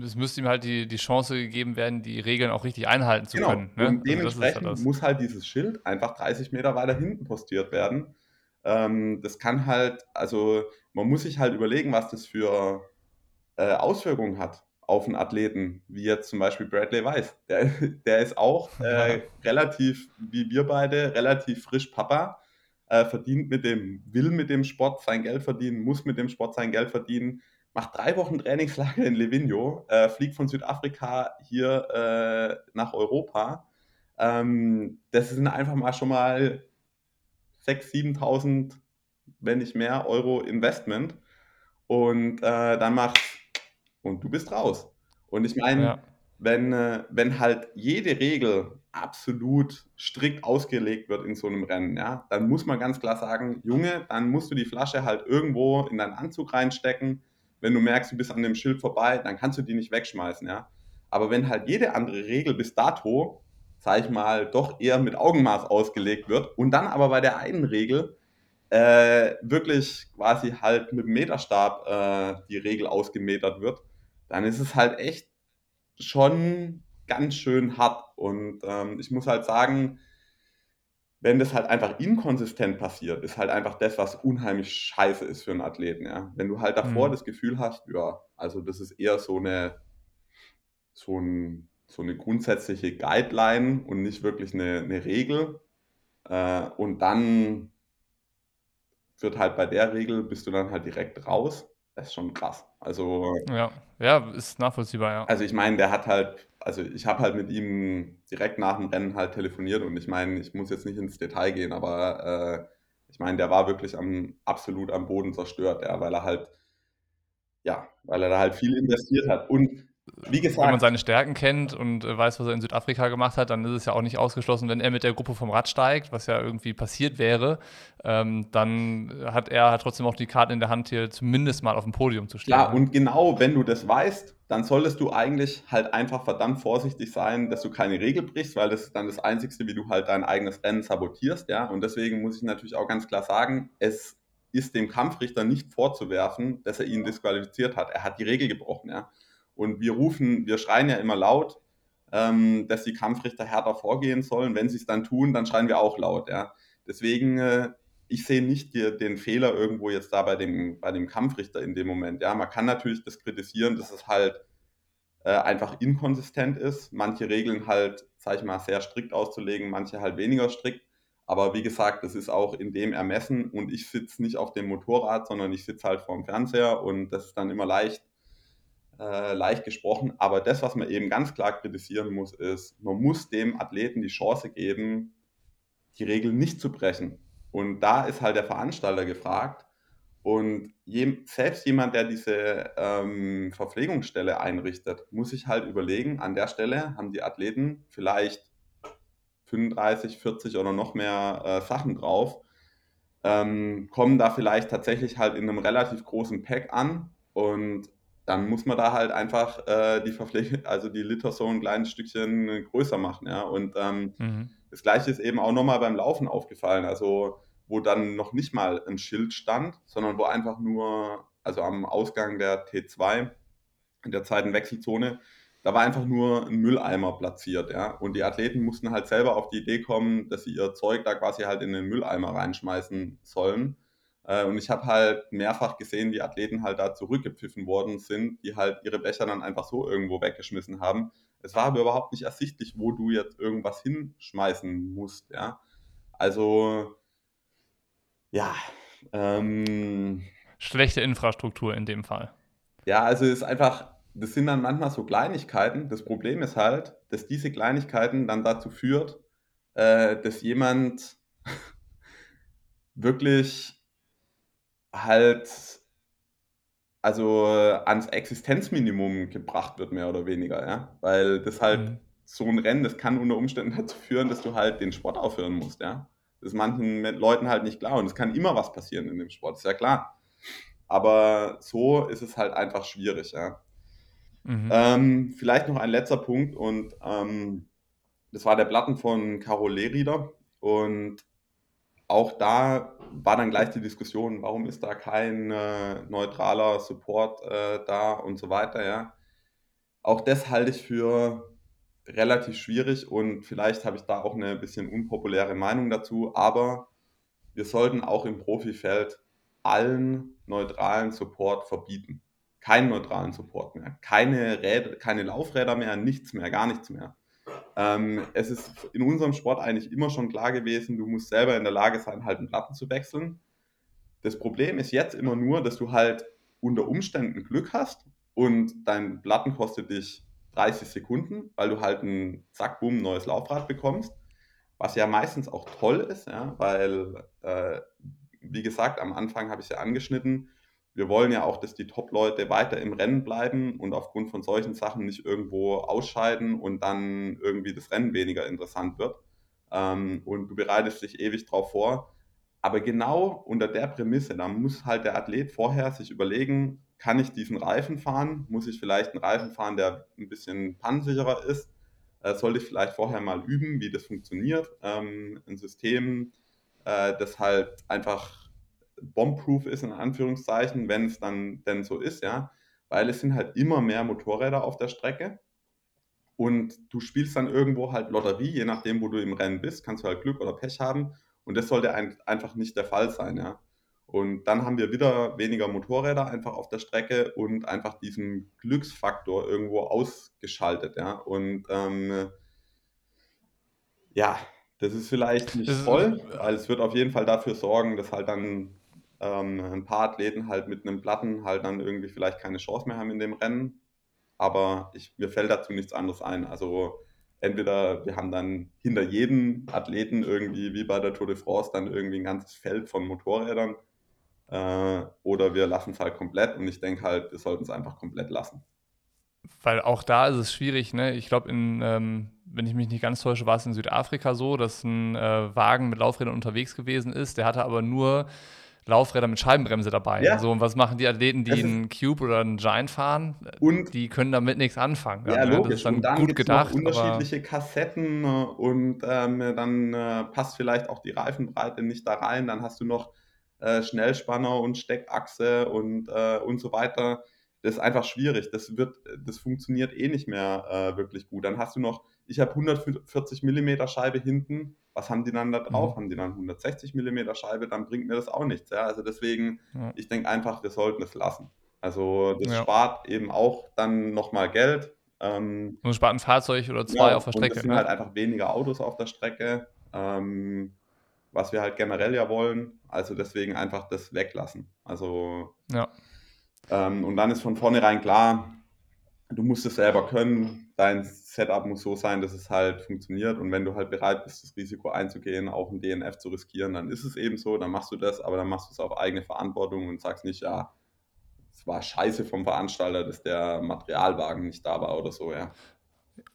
es müsste ihm halt die, die Chance gegeben werden, die Regeln auch richtig einhalten zu genau. können. Ne? Und also dementsprechend also muss halt dieses Schild einfach 30 Meter weiter hinten postiert werden. Ähm, das kann halt, also man muss sich halt überlegen, was das für äh, Auswirkungen hat auf einen Athleten, wie jetzt zum Beispiel Bradley Weiss. Der, der ist auch äh, relativ, wie wir beide, relativ frisch Papa, äh, verdient mit dem, will mit dem Sport sein Geld verdienen, muss mit dem Sport sein Geld verdienen macht drei Wochen Trainingslager in Livigno, äh, fliegt von Südafrika hier äh, nach Europa. Ähm, das sind einfach mal schon mal 6.000, 7.000, wenn nicht mehr, Euro Investment. Und äh, dann machst und du bist raus. Und ich meine, ja. wenn, äh, wenn halt jede Regel absolut strikt ausgelegt wird in so einem Rennen, ja, dann muss man ganz klar sagen, Junge, dann musst du die Flasche halt irgendwo in deinen Anzug reinstecken wenn du merkst, du bist an dem Schild vorbei, dann kannst du die nicht wegschmeißen, ja. Aber wenn halt jede andere Regel bis dato, sag ich mal, doch eher mit Augenmaß ausgelegt wird und dann aber bei der einen Regel äh, wirklich quasi halt mit dem Meterstab äh, die Regel ausgemetert wird, dann ist es halt echt schon ganz schön hart. Und ähm, ich muss halt sagen, wenn das halt einfach inkonsistent passiert, ist halt einfach das, was unheimlich scheiße ist für einen Athleten. Ja? Wenn du halt davor mhm. das Gefühl hast, ja, also das ist eher so eine, so, ein, so eine grundsätzliche Guideline und nicht wirklich eine, eine Regel. Äh, und dann wird halt bei der Regel, bist du dann halt direkt raus. Das ist schon krass. Also. Ja, ja, ist nachvollziehbar, ja. Also ich meine, der hat halt also ich habe halt mit ihm direkt nach dem Rennen halt telefoniert und ich meine, ich muss jetzt nicht ins Detail gehen, aber äh, ich meine, der war wirklich am, absolut am Boden zerstört, ja, weil er halt, ja, weil er da halt viel investiert hat. Und wie gesagt, wenn man seine Stärken kennt und äh, weiß, was er in Südafrika gemacht hat, dann ist es ja auch nicht ausgeschlossen, wenn er mit der Gruppe vom Rad steigt, was ja irgendwie passiert wäre, ähm, dann hat er trotzdem auch die Karten in der Hand, hier zumindest mal auf dem Podium zu stehen. Ja, und genau, wenn du das weißt, dann solltest du eigentlich halt einfach verdammt vorsichtig sein, dass du keine Regel brichst, weil das ist dann das Einzige, wie du halt dein eigenes Rennen sabotierst, ja. Und deswegen muss ich natürlich auch ganz klar sagen, es ist dem Kampfrichter nicht vorzuwerfen, dass er ihn disqualifiziert hat. Er hat die Regel gebrochen, ja. Und wir rufen, wir schreien ja immer laut, ähm, dass die Kampfrichter härter vorgehen sollen. Wenn sie es dann tun, dann schreien wir auch laut, ja. Deswegen, äh, ich sehe nicht die, den Fehler irgendwo jetzt da bei dem, bei dem Kampfrichter in dem Moment. Ja, man kann natürlich das kritisieren, dass es halt äh, einfach inkonsistent ist. Manche Regeln halt, sag ich mal, sehr strikt auszulegen, manche halt weniger strikt. Aber wie gesagt, das ist auch in dem Ermessen und ich sitze nicht auf dem Motorrad, sondern ich sitze halt vorm Fernseher und das ist dann immer leicht, äh, leicht gesprochen. Aber das, was man eben ganz klar kritisieren muss, ist, man muss dem Athleten die Chance geben, die Regeln nicht zu brechen. Und da ist halt der Veranstalter gefragt. Und je, selbst jemand, der diese ähm, Verpflegungsstelle einrichtet, muss sich halt überlegen, an der Stelle haben die Athleten vielleicht 35, 40 oder noch mehr äh, Sachen drauf, ähm, kommen da vielleicht tatsächlich halt in einem relativ großen Pack an und dann muss man da halt einfach äh, die Verpflege, also die Liter so ein kleines Stückchen größer machen, ja. Und ähm, mhm. das gleiche ist eben auch nochmal beim Laufen aufgefallen, also wo dann noch nicht mal ein Schild stand, sondern wo einfach nur, also am Ausgang der T2 in der zweiten Wechselzone, da war einfach nur ein Mülleimer platziert, ja. Und die Athleten mussten halt selber auf die Idee kommen, dass sie ihr Zeug da quasi halt in den Mülleimer reinschmeißen sollen. Äh, und ich habe halt mehrfach gesehen, wie Athleten halt da zurückgepfiffen worden sind, die halt ihre Becher dann einfach so irgendwo weggeschmissen haben. Es war aber überhaupt nicht ersichtlich, wo du jetzt irgendwas hinschmeißen musst, ja. Also, ja. Ähm, Schlechte Infrastruktur in dem Fall. Ja, also es ist einfach, das sind dann manchmal so Kleinigkeiten. Das Problem ist halt, dass diese Kleinigkeiten dann dazu führt, äh, dass jemand wirklich halt also ans Existenzminimum gebracht wird, mehr oder weniger, ja. Weil das halt mhm. so ein Rennen, das kann unter Umständen dazu führen, dass du halt den Sport aufhören musst, ja. Das ist manchen Leuten halt nicht klar und es kann immer was passieren in dem Sport, ist ja klar. Aber so ist es halt einfach schwierig, ja. Mhm. Ähm, vielleicht noch ein letzter Punkt und ähm, das war der Platten von Carol Lehrieder und auch da war dann gleich die Diskussion, warum ist da kein äh, neutraler Support äh, da und so weiter, ja. Auch das halte ich für relativ schwierig und vielleicht habe ich da auch eine bisschen unpopuläre Meinung dazu, aber wir sollten auch im Profifeld allen neutralen Support verbieten keinen neutralen Support mehr, keine, Räder, keine Laufräder mehr, nichts mehr, gar nichts mehr. Ähm, es ist in unserem Sport eigentlich immer schon klar gewesen, du musst selber in der Lage sein, halt einen Platten zu wechseln. Das Problem ist jetzt immer nur, dass du halt unter Umständen Glück hast und dein Platten kostet dich 30 Sekunden, weil du halt ein Zack, Bumm, neues Laufrad bekommst. Was ja meistens auch toll ist, ja, weil, äh, wie gesagt, am Anfang habe ich es ja angeschnitten, wir wollen ja auch, dass die Top-Leute weiter im Rennen bleiben und aufgrund von solchen Sachen nicht irgendwo ausscheiden und dann irgendwie das Rennen weniger interessant wird. Ähm, und du bereitest dich ewig drauf vor. Aber genau unter der Prämisse, da muss halt der Athlet vorher sich überlegen, kann ich diesen Reifen fahren? Muss ich vielleicht einen Reifen fahren, der ein bisschen pannensicherer ist? Äh, sollte ich vielleicht vorher mal üben, wie das funktioniert? Ähm, ein System, äh, das halt einfach bombproof ist, in Anführungszeichen, wenn es dann denn so ist, ja, weil es sind halt immer mehr Motorräder auf der Strecke und du spielst dann irgendwo halt Lotterie, je nachdem, wo du im Rennen bist, kannst du halt Glück oder Pech haben und das sollte ein, einfach nicht der Fall sein, ja. Und dann haben wir wieder weniger Motorräder einfach auf der Strecke und einfach diesen Glücksfaktor irgendwo ausgeschaltet, ja. Und ähm, ja, das ist vielleicht nicht voll, weil es wird auf jeden Fall dafür sorgen, dass halt dann ähm, ein paar Athleten halt mit einem Platten halt dann irgendwie vielleicht keine Chance mehr haben in dem Rennen. Aber ich, mir fällt dazu nichts anderes ein. Also entweder wir haben dann hinter jedem Athleten irgendwie wie bei der Tour de France dann irgendwie ein ganzes Feld von Motorrädern äh, oder wir lassen es halt komplett und ich denke halt, wir sollten es einfach komplett lassen. Weil auch da ist es schwierig, ne? Ich glaube, ähm, wenn ich mich nicht ganz täusche, war es in Südafrika so, dass ein äh, Wagen mit Laufrädern unterwegs gewesen ist. Der hatte aber nur Laufräder mit Scheibenbremse dabei. Ja. So, und was machen die Athleten, die einen Cube oder einen Giant fahren? Und die können damit nichts anfangen. Ja, ne? logisch. Das ist dann, und dann gut gedacht. unterschiedliche Kassetten ne? und ähm, dann äh, passt vielleicht auch die Reifenbreite nicht da rein. Dann hast du noch äh, Schnellspanner und Steckachse und, äh, und so weiter. Das ist einfach schwierig. Das wird, das funktioniert eh nicht mehr äh, wirklich gut. Dann hast du noch, ich habe 140 mm Scheibe hinten was haben die dann da drauf? Mhm. Haben die dann 160 mm Scheibe? Dann bringt mir das auch nichts. Ja? Also deswegen, ja. ich denke einfach, wir sollten es lassen. Also das ja. spart eben auch dann nochmal Geld. Ähm, und spart ein Fahrzeug oder zwei ja, auf der Strecke. Und es sind ne? halt einfach weniger Autos auf der Strecke, ähm, was wir halt generell ja wollen. Also deswegen einfach das weglassen. Also ja. Ähm, und dann ist von vornherein klar, du musst es selber können. Dein Setup muss so sein, dass es halt funktioniert. Und wenn du halt bereit bist, das Risiko einzugehen, auch ein DNF zu riskieren, dann ist es eben so, dann machst du das, aber dann machst du es auf eigene Verantwortung und sagst nicht, ja, es war scheiße vom Veranstalter, dass der Materialwagen nicht da war oder so, ja.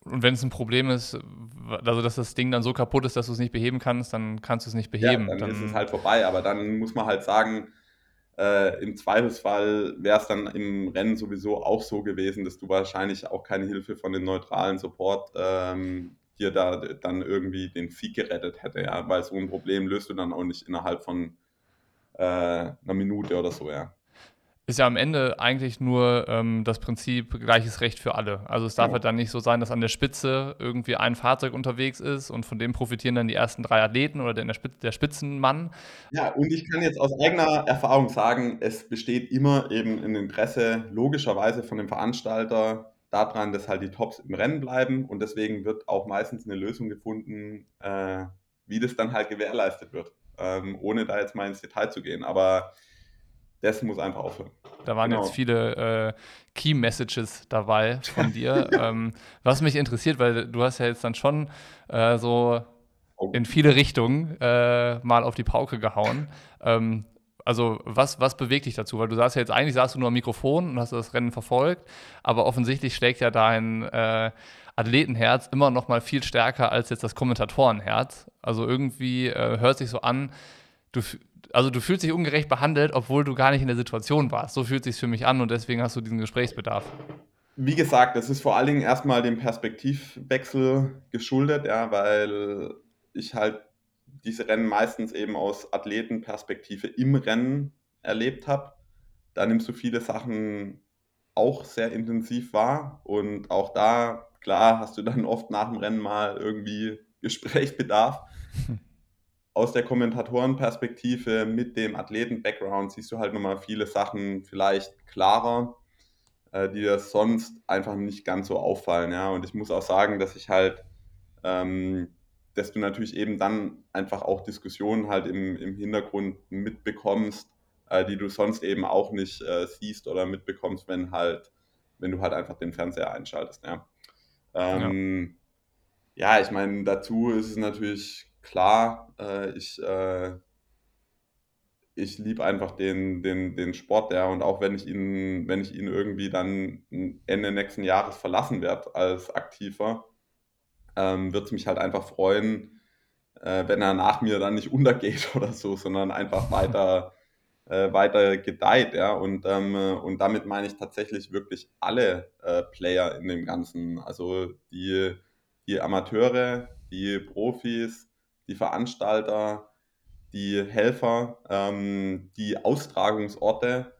Und wenn es ein Problem ist, also dass das Ding dann so kaputt ist, dass du es nicht beheben kannst, dann kannst du es nicht beheben. Ja, dann, dann ist es halt vorbei, aber dann muss man halt sagen, äh, Im Zweifelsfall wäre es dann im Rennen sowieso auch so gewesen, dass du wahrscheinlich auch keine Hilfe von dem neutralen Support ähm, dir da dann irgendwie den Sieg gerettet hätte, ja, weil so ein Problem löst du dann auch nicht innerhalb von äh, einer Minute oder so, ja ist ja am Ende eigentlich nur ähm, das Prinzip gleiches Recht für alle. Also es darf ja. halt dann nicht so sein, dass an der Spitze irgendwie ein Fahrzeug unterwegs ist und von dem profitieren dann die ersten drei Athleten oder der, der Spitzenmann. Ja, und ich kann jetzt aus eigener Erfahrung sagen, es besteht immer eben ein Interesse logischerweise von dem Veranstalter daran, dass halt die Tops im Rennen bleiben und deswegen wird auch meistens eine Lösung gefunden, äh, wie das dann halt gewährleistet wird, ähm, ohne da jetzt mal ins Detail zu gehen. Aber das muss einfach aufhören. Da waren genau. jetzt viele äh, Key Messages dabei von dir. ähm, was mich interessiert, weil du hast ja jetzt dann schon äh, so oh. in viele Richtungen äh, mal auf die Pauke gehauen. Ähm, also was, was bewegt dich dazu? Weil du sagst ja jetzt, eigentlich saßt du nur am Mikrofon und hast das Rennen verfolgt, aber offensichtlich schlägt ja dein äh, Athletenherz immer noch mal viel stärker als jetzt das Kommentatorenherz. Also irgendwie äh, hört sich so an, du, also du fühlst dich ungerecht behandelt, obwohl du gar nicht in der Situation warst. So fühlt sich für mich an und deswegen hast du diesen Gesprächsbedarf. Wie gesagt, das ist vor allen Dingen erstmal dem Perspektivwechsel geschuldet, ja, weil ich halt diese Rennen meistens eben aus Athletenperspektive im Rennen erlebt habe. Da nimmst du viele Sachen auch sehr intensiv wahr und auch da, klar, hast du dann oft nach dem Rennen mal irgendwie Gesprächsbedarf. aus der Kommentatorenperspektive mit dem Athleten-Background siehst du halt nochmal viele Sachen vielleicht klarer, äh, die dir sonst einfach nicht ganz so auffallen. Ja? Und ich muss auch sagen, dass ich halt, ähm, dass du natürlich eben dann einfach auch Diskussionen halt im, im Hintergrund mitbekommst, äh, die du sonst eben auch nicht äh, siehst oder mitbekommst, wenn halt, wenn du halt einfach den Fernseher einschaltest. Ja, ähm, ja. ja ich meine, dazu ist es natürlich klar, äh, ich, äh, ich liebe einfach den, den, den Sport, ja, und auch wenn ich ihn, wenn ich ihn irgendwie dann Ende nächsten Jahres verlassen werde als Aktiver, ähm, wird es mich halt einfach freuen, äh, wenn er nach mir dann nicht untergeht oder so, sondern einfach weiter, äh, weiter gedeiht, ja, und, ähm, und damit meine ich tatsächlich wirklich alle äh, Player in dem Ganzen, also die, die Amateure, die Profis, die Veranstalter, die Helfer, ähm, die Austragungsorte.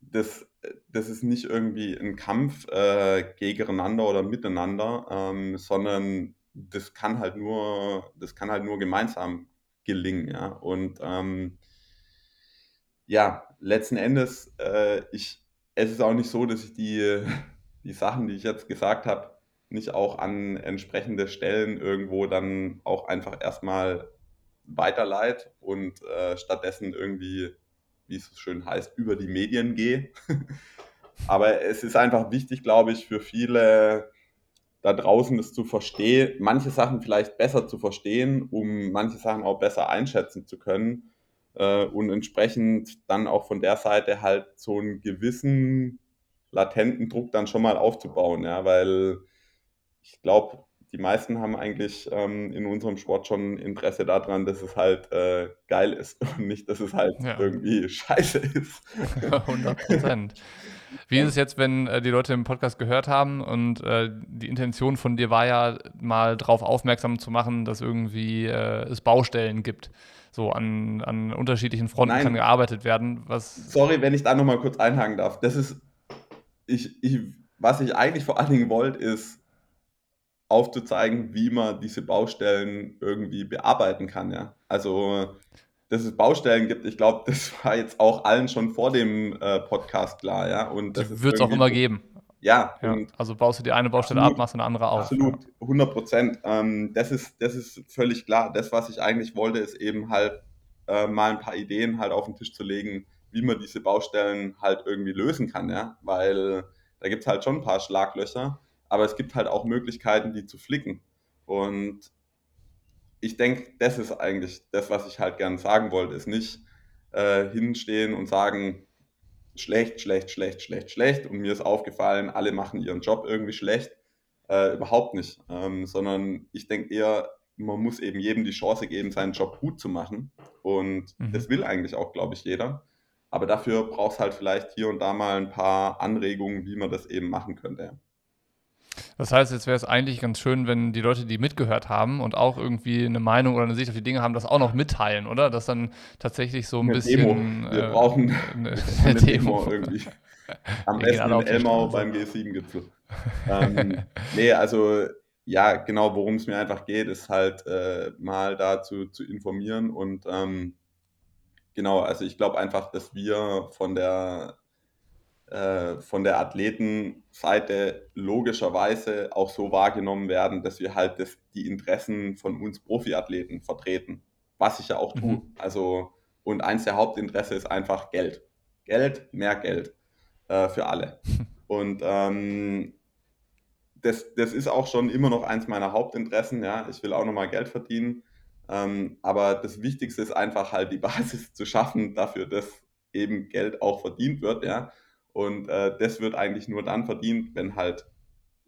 Das, das ist nicht irgendwie ein Kampf äh, gegeneinander oder miteinander, ähm, sondern das kann halt nur, das kann halt nur gemeinsam gelingen, ja. Und ähm, ja, letzten Endes, äh, ich, es ist auch nicht so, dass ich die, die Sachen, die ich jetzt gesagt habe, nicht auch an entsprechende Stellen irgendwo dann auch einfach erstmal weiterleit und äh, stattdessen irgendwie, wie es schön heißt, über die Medien gehe. Aber es ist einfach wichtig, glaube ich, für viele da draußen das zu verstehen, manche Sachen vielleicht besser zu verstehen, um manche Sachen auch besser einschätzen zu können äh, und entsprechend dann auch von der Seite halt so einen gewissen latenten Druck dann schon mal aufzubauen, ja, weil ich glaube, die meisten haben eigentlich ähm, in unserem Sport schon Interesse daran, dass es halt äh, geil ist und nicht, dass es halt ja. irgendwie scheiße ist. 100 Prozent. Wie ist es jetzt, wenn äh, die Leute im Podcast gehört haben und äh, die Intention von dir war ja mal darauf aufmerksam zu machen, dass irgendwie äh, es Baustellen gibt? So an, an unterschiedlichen Fronten Nein. kann gearbeitet werden. Was Sorry, wenn ich da nochmal kurz einhaken darf. Das ist, ich, ich, was ich eigentlich vor allen Dingen wollte, ist aufzuzeigen, wie man diese Baustellen irgendwie bearbeiten kann. Ja? Also, dass es Baustellen gibt, ich glaube, das war jetzt auch allen schon vor dem äh, Podcast klar. Ja? Und das wird es auch immer geben. Ja, ja, also baust du die eine Baustelle absolut, ab, machst eine andere auf. Absolut, 100 Prozent. Ähm, das, ist, das ist völlig klar. Das, was ich eigentlich wollte, ist eben halt äh, mal ein paar Ideen halt auf den Tisch zu legen, wie man diese Baustellen halt irgendwie lösen kann, ja, weil da gibt es halt schon ein paar Schlaglöcher aber es gibt halt auch Möglichkeiten, die zu flicken. Und ich denke, das ist eigentlich das, was ich halt gerne sagen wollte, ist nicht äh, hinstehen und sagen, schlecht, schlecht, schlecht, schlecht, schlecht und mir ist aufgefallen, alle machen ihren Job irgendwie schlecht. Äh, überhaupt nicht, ähm, sondern ich denke eher, man muss eben jedem die Chance geben, seinen Job gut zu machen. Und mhm. das will eigentlich auch, glaube ich, jeder. Aber dafür braucht es halt vielleicht hier und da mal ein paar Anregungen, wie man das eben machen könnte. Das heißt, jetzt wäre es eigentlich ganz schön, wenn die Leute, die mitgehört haben und auch irgendwie eine Meinung oder eine Sicht auf die Dinge haben, das auch noch mitteilen, oder? Dass dann tatsächlich so ein eine bisschen. Demo. Wir äh, brauchen eine, eine Demo. irgendwie. Am besten in Elmau beim G7-Gipfel. ähm, nee, also ja, genau, worum es mir einfach geht, ist halt äh, mal dazu zu informieren und ähm, genau, also ich glaube einfach, dass wir von der äh, von der Athletenseite logischerweise auch so wahrgenommen werden, dass wir halt das, die Interessen von uns Profiathleten vertreten, was ich ja auch tue. Mhm. Also, und eins der Hauptinteresse ist einfach Geld. Geld, mehr Geld äh, für alle. Und ähm, das, das ist auch schon immer noch eins meiner Hauptinteressen. Ja, ich will auch nochmal Geld verdienen. Ähm, aber das Wichtigste ist einfach halt die Basis zu schaffen dafür, dass eben Geld auch verdient wird. Ja, und äh, das wird eigentlich nur dann verdient, wenn halt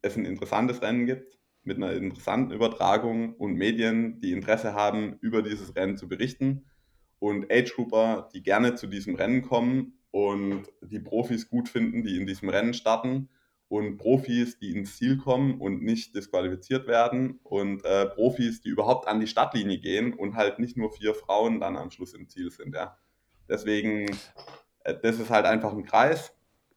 es ein interessantes Rennen gibt, mit einer interessanten Übertragung und Medien, die Interesse haben, über dieses Rennen zu berichten. Und Age-Grouper, die gerne zu diesem Rennen kommen und die Profis gut finden, die in diesem Rennen starten. Und Profis, die ins Ziel kommen und nicht disqualifiziert werden. Und äh, Profis, die überhaupt an die Startlinie gehen und halt nicht nur vier Frauen dann am Schluss im Ziel sind. Ja. Deswegen, äh, das ist halt einfach ein Kreis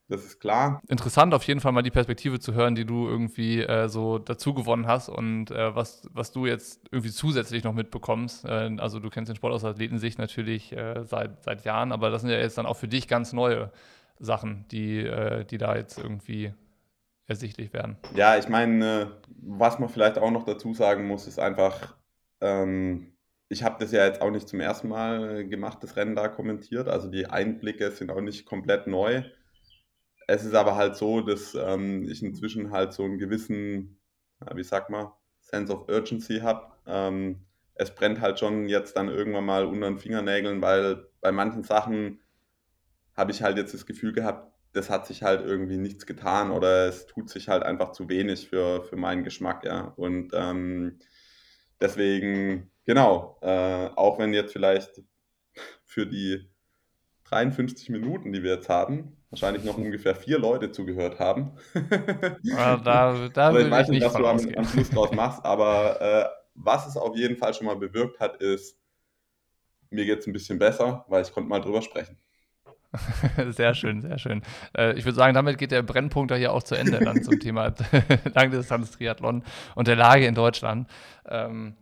das ist klar. Interessant auf jeden Fall mal die Perspektive zu hören, die du irgendwie äh, so dazu gewonnen hast und äh, was, was du jetzt irgendwie zusätzlich noch mitbekommst. Äh, also du kennst den Sport aus Athletensicht natürlich äh, seit, seit Jahren, aber das sind ja jetzt dann auch für dich ganz neue Sachen, die, äh, die da jetzt irgendwie ersichtlich werden. Ja, ich meine, was man vielleicht auch noch dazu sagen muss, ist einfach, ähm, ich habe das ja jetzt auch nicht zum ersten Mal gemacht, das Rennen da kommentiert. Also die Einblicke sind auch nicht komplett neu. Es ist aber halt so, dass ähm, ich inzwischen halt so einen gewissen, wie sag mal, Sense of Urgency habe. Ähm, es brennt halt schon jetzt dann irgendwann mal unter den Fingernägeln, weil bei manchen Sachen habe ich halt jetzt das Gefühl gehabt, das hat sich halt irgendwie nichts getan oder es tut sich halt einfach zu wenig für, für meinen Geschmack, ja. Und ähm, deswegen, genau, äh, auch wenn jetzt vielleicht für die 53 Minuten, die wir jetzt haben, wahrscheinlich noch ungefähr vier Leute zugehört haben. Ja, da, da also ich weiß nicht, was du am, am, Schluss draus machst, aber äh, was es auf jeden Fall schon mal bewirkt hat, ist, mir geht es ein bisschen besser, weil ich konnte mal drüber sprechen. sehr schön, sehr schön. Äh, ich würde sagen, damit geht der Brennpunkt da hier auch zu Ende dann zum Thema Langdistanz-Triathlon und der Lage in Deutschland. Ähm,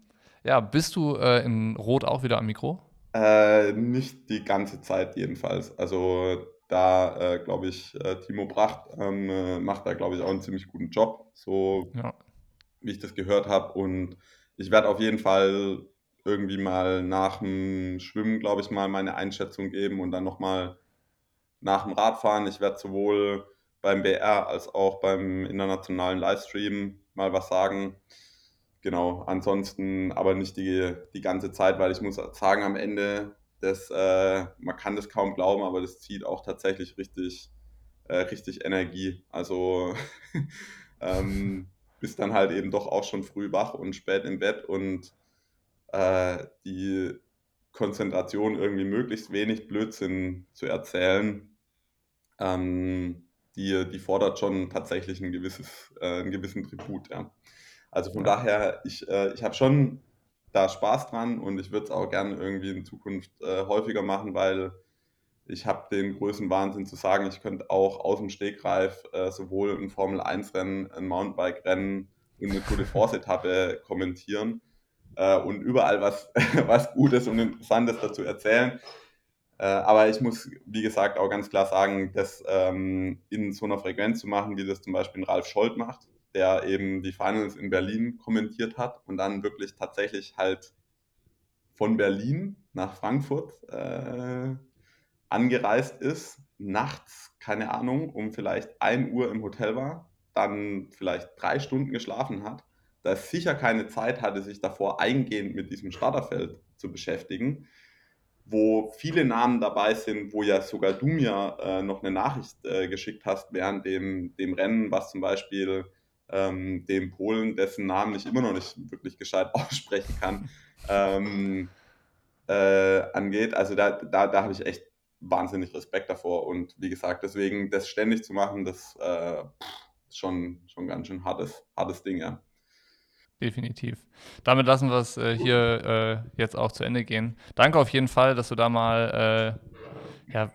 ja, bist du äh, in Rot auch wieder am Mikro? Äh, nicht die ganze Zeit jedenfalls. Also da äh, glaube ich, äh, Timo Bracht ähm, äh, macht da, glaube ich, auch einen ziemlich guten Job, so ja. wie ich das gehört habe. Und ich werde auf jeden Fall irgendwie mal nach dem Schwimmen, glaube ich, mal meine Einschätzung geben und dann nochmal nach dem Radfahren. Ich werde sowohl beim BR als auch beim internationalen Livestream mal was sagen. Genau, ansonsten aber nicht die, die ganze Zeit, weil ich muss sagen, am Ende das, äh, man kann das kaum glauben, aber das zieht auch tatsächlich richtig, äh, richtig Energie. Also ähm, bist dann halt eben doch auch schon früh wach und spät im Bett und äh, die Konzentration irgendwie möglichst wenig Blödsinn zu erzählen, ähm, die, die fordert schon tatsächlich ein gewisses, äh, einen gewissen Tribut. Ja. Also von daher, ich, äh, ich habe schon da Spaß dran und ich würde es auch gerne irgendwie in Zukunft äh, häufiger machen, weil ich habe den größten Wahnsinn zu sagen, ich könnte auch aus dem Stegreif äh, sowohl ein Formel-1-Rennen, ein Mountainbike-Rennen und eine Tour de France-Etappe kommentieren äh, und überall was, was Gutes und Interessantes dazu erzählen. Äh, aber ich muss, wie gesagt, auch ganz klar sagen, das ähm, in so einer Frequenz zu machen, wie das zum Beispiel Ralf Scholz macht, der eben die Finals in Berlin kommentiert hat und dann wirklich tatsächlich halt von Berlin nach Frankfurt äh, angereist ist, nachts, keine Ahnung, um vielleicht 1 Uhr im Hotel war, dann vielleicht drei Stunden geschlafen hat, da sicher keine Zeit hatte, sich davor eingehend mit diesem Starterfeld zu beschäftigen, wo viele Namen dabei sind, wo ja sogar du mir äh, noch eine Nachricht äh, geschickt hast während dem, dem Rennen, was zum Beispiel ähm, dem Polen, dessen Namen ich immer noch nicht wirklich gescheit aussprechen kann, ähm, äh, angeht. Also da, da, da habe ich echt wahnsinnig Respekt davor. Und wie gesagt, deswegen das ständig zu machen, das äh, ist schon, schon ganz schön hartes, hartes Ding, ja. Definitiv. Damit lassen wir es äh, hier äh, jetzt auch zu Ende gehen. Danke auf jeden Fall, dass du da mal äh, ja,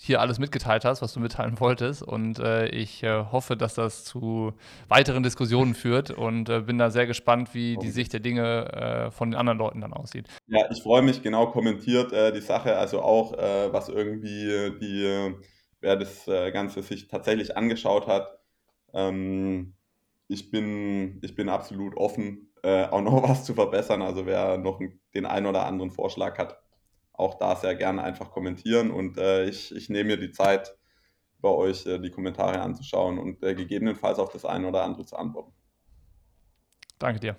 hier alles mitgeteilt hast, was du mitteilen wolltest. Und äh, ich äh, hoffe, dass das zu weiteren Diskussionen führt und äh, bin da sehr gespannt, wie die Sicht der Dinge äh, von den anderen Leuten dann aussieht. Ja, ich freue mich, genau kommentiert äh, die Sache, also auch was irgendwie die, wer das Ganze sich tatsächlich angeschaut hat. Ähm, ich, bin, ich bin absolut offen, auch noch was zu verbessern. Also wer noch den einen oder anderen Vorschlag hat, auch da sehr gerne einfach kommentieren und äh, ich, ich nehme mir die Zeit, bei euch äh, die Kommentare anzuschauen und äh, gegebenenfalls auf das eine oder andere zu antworten. Danke dir.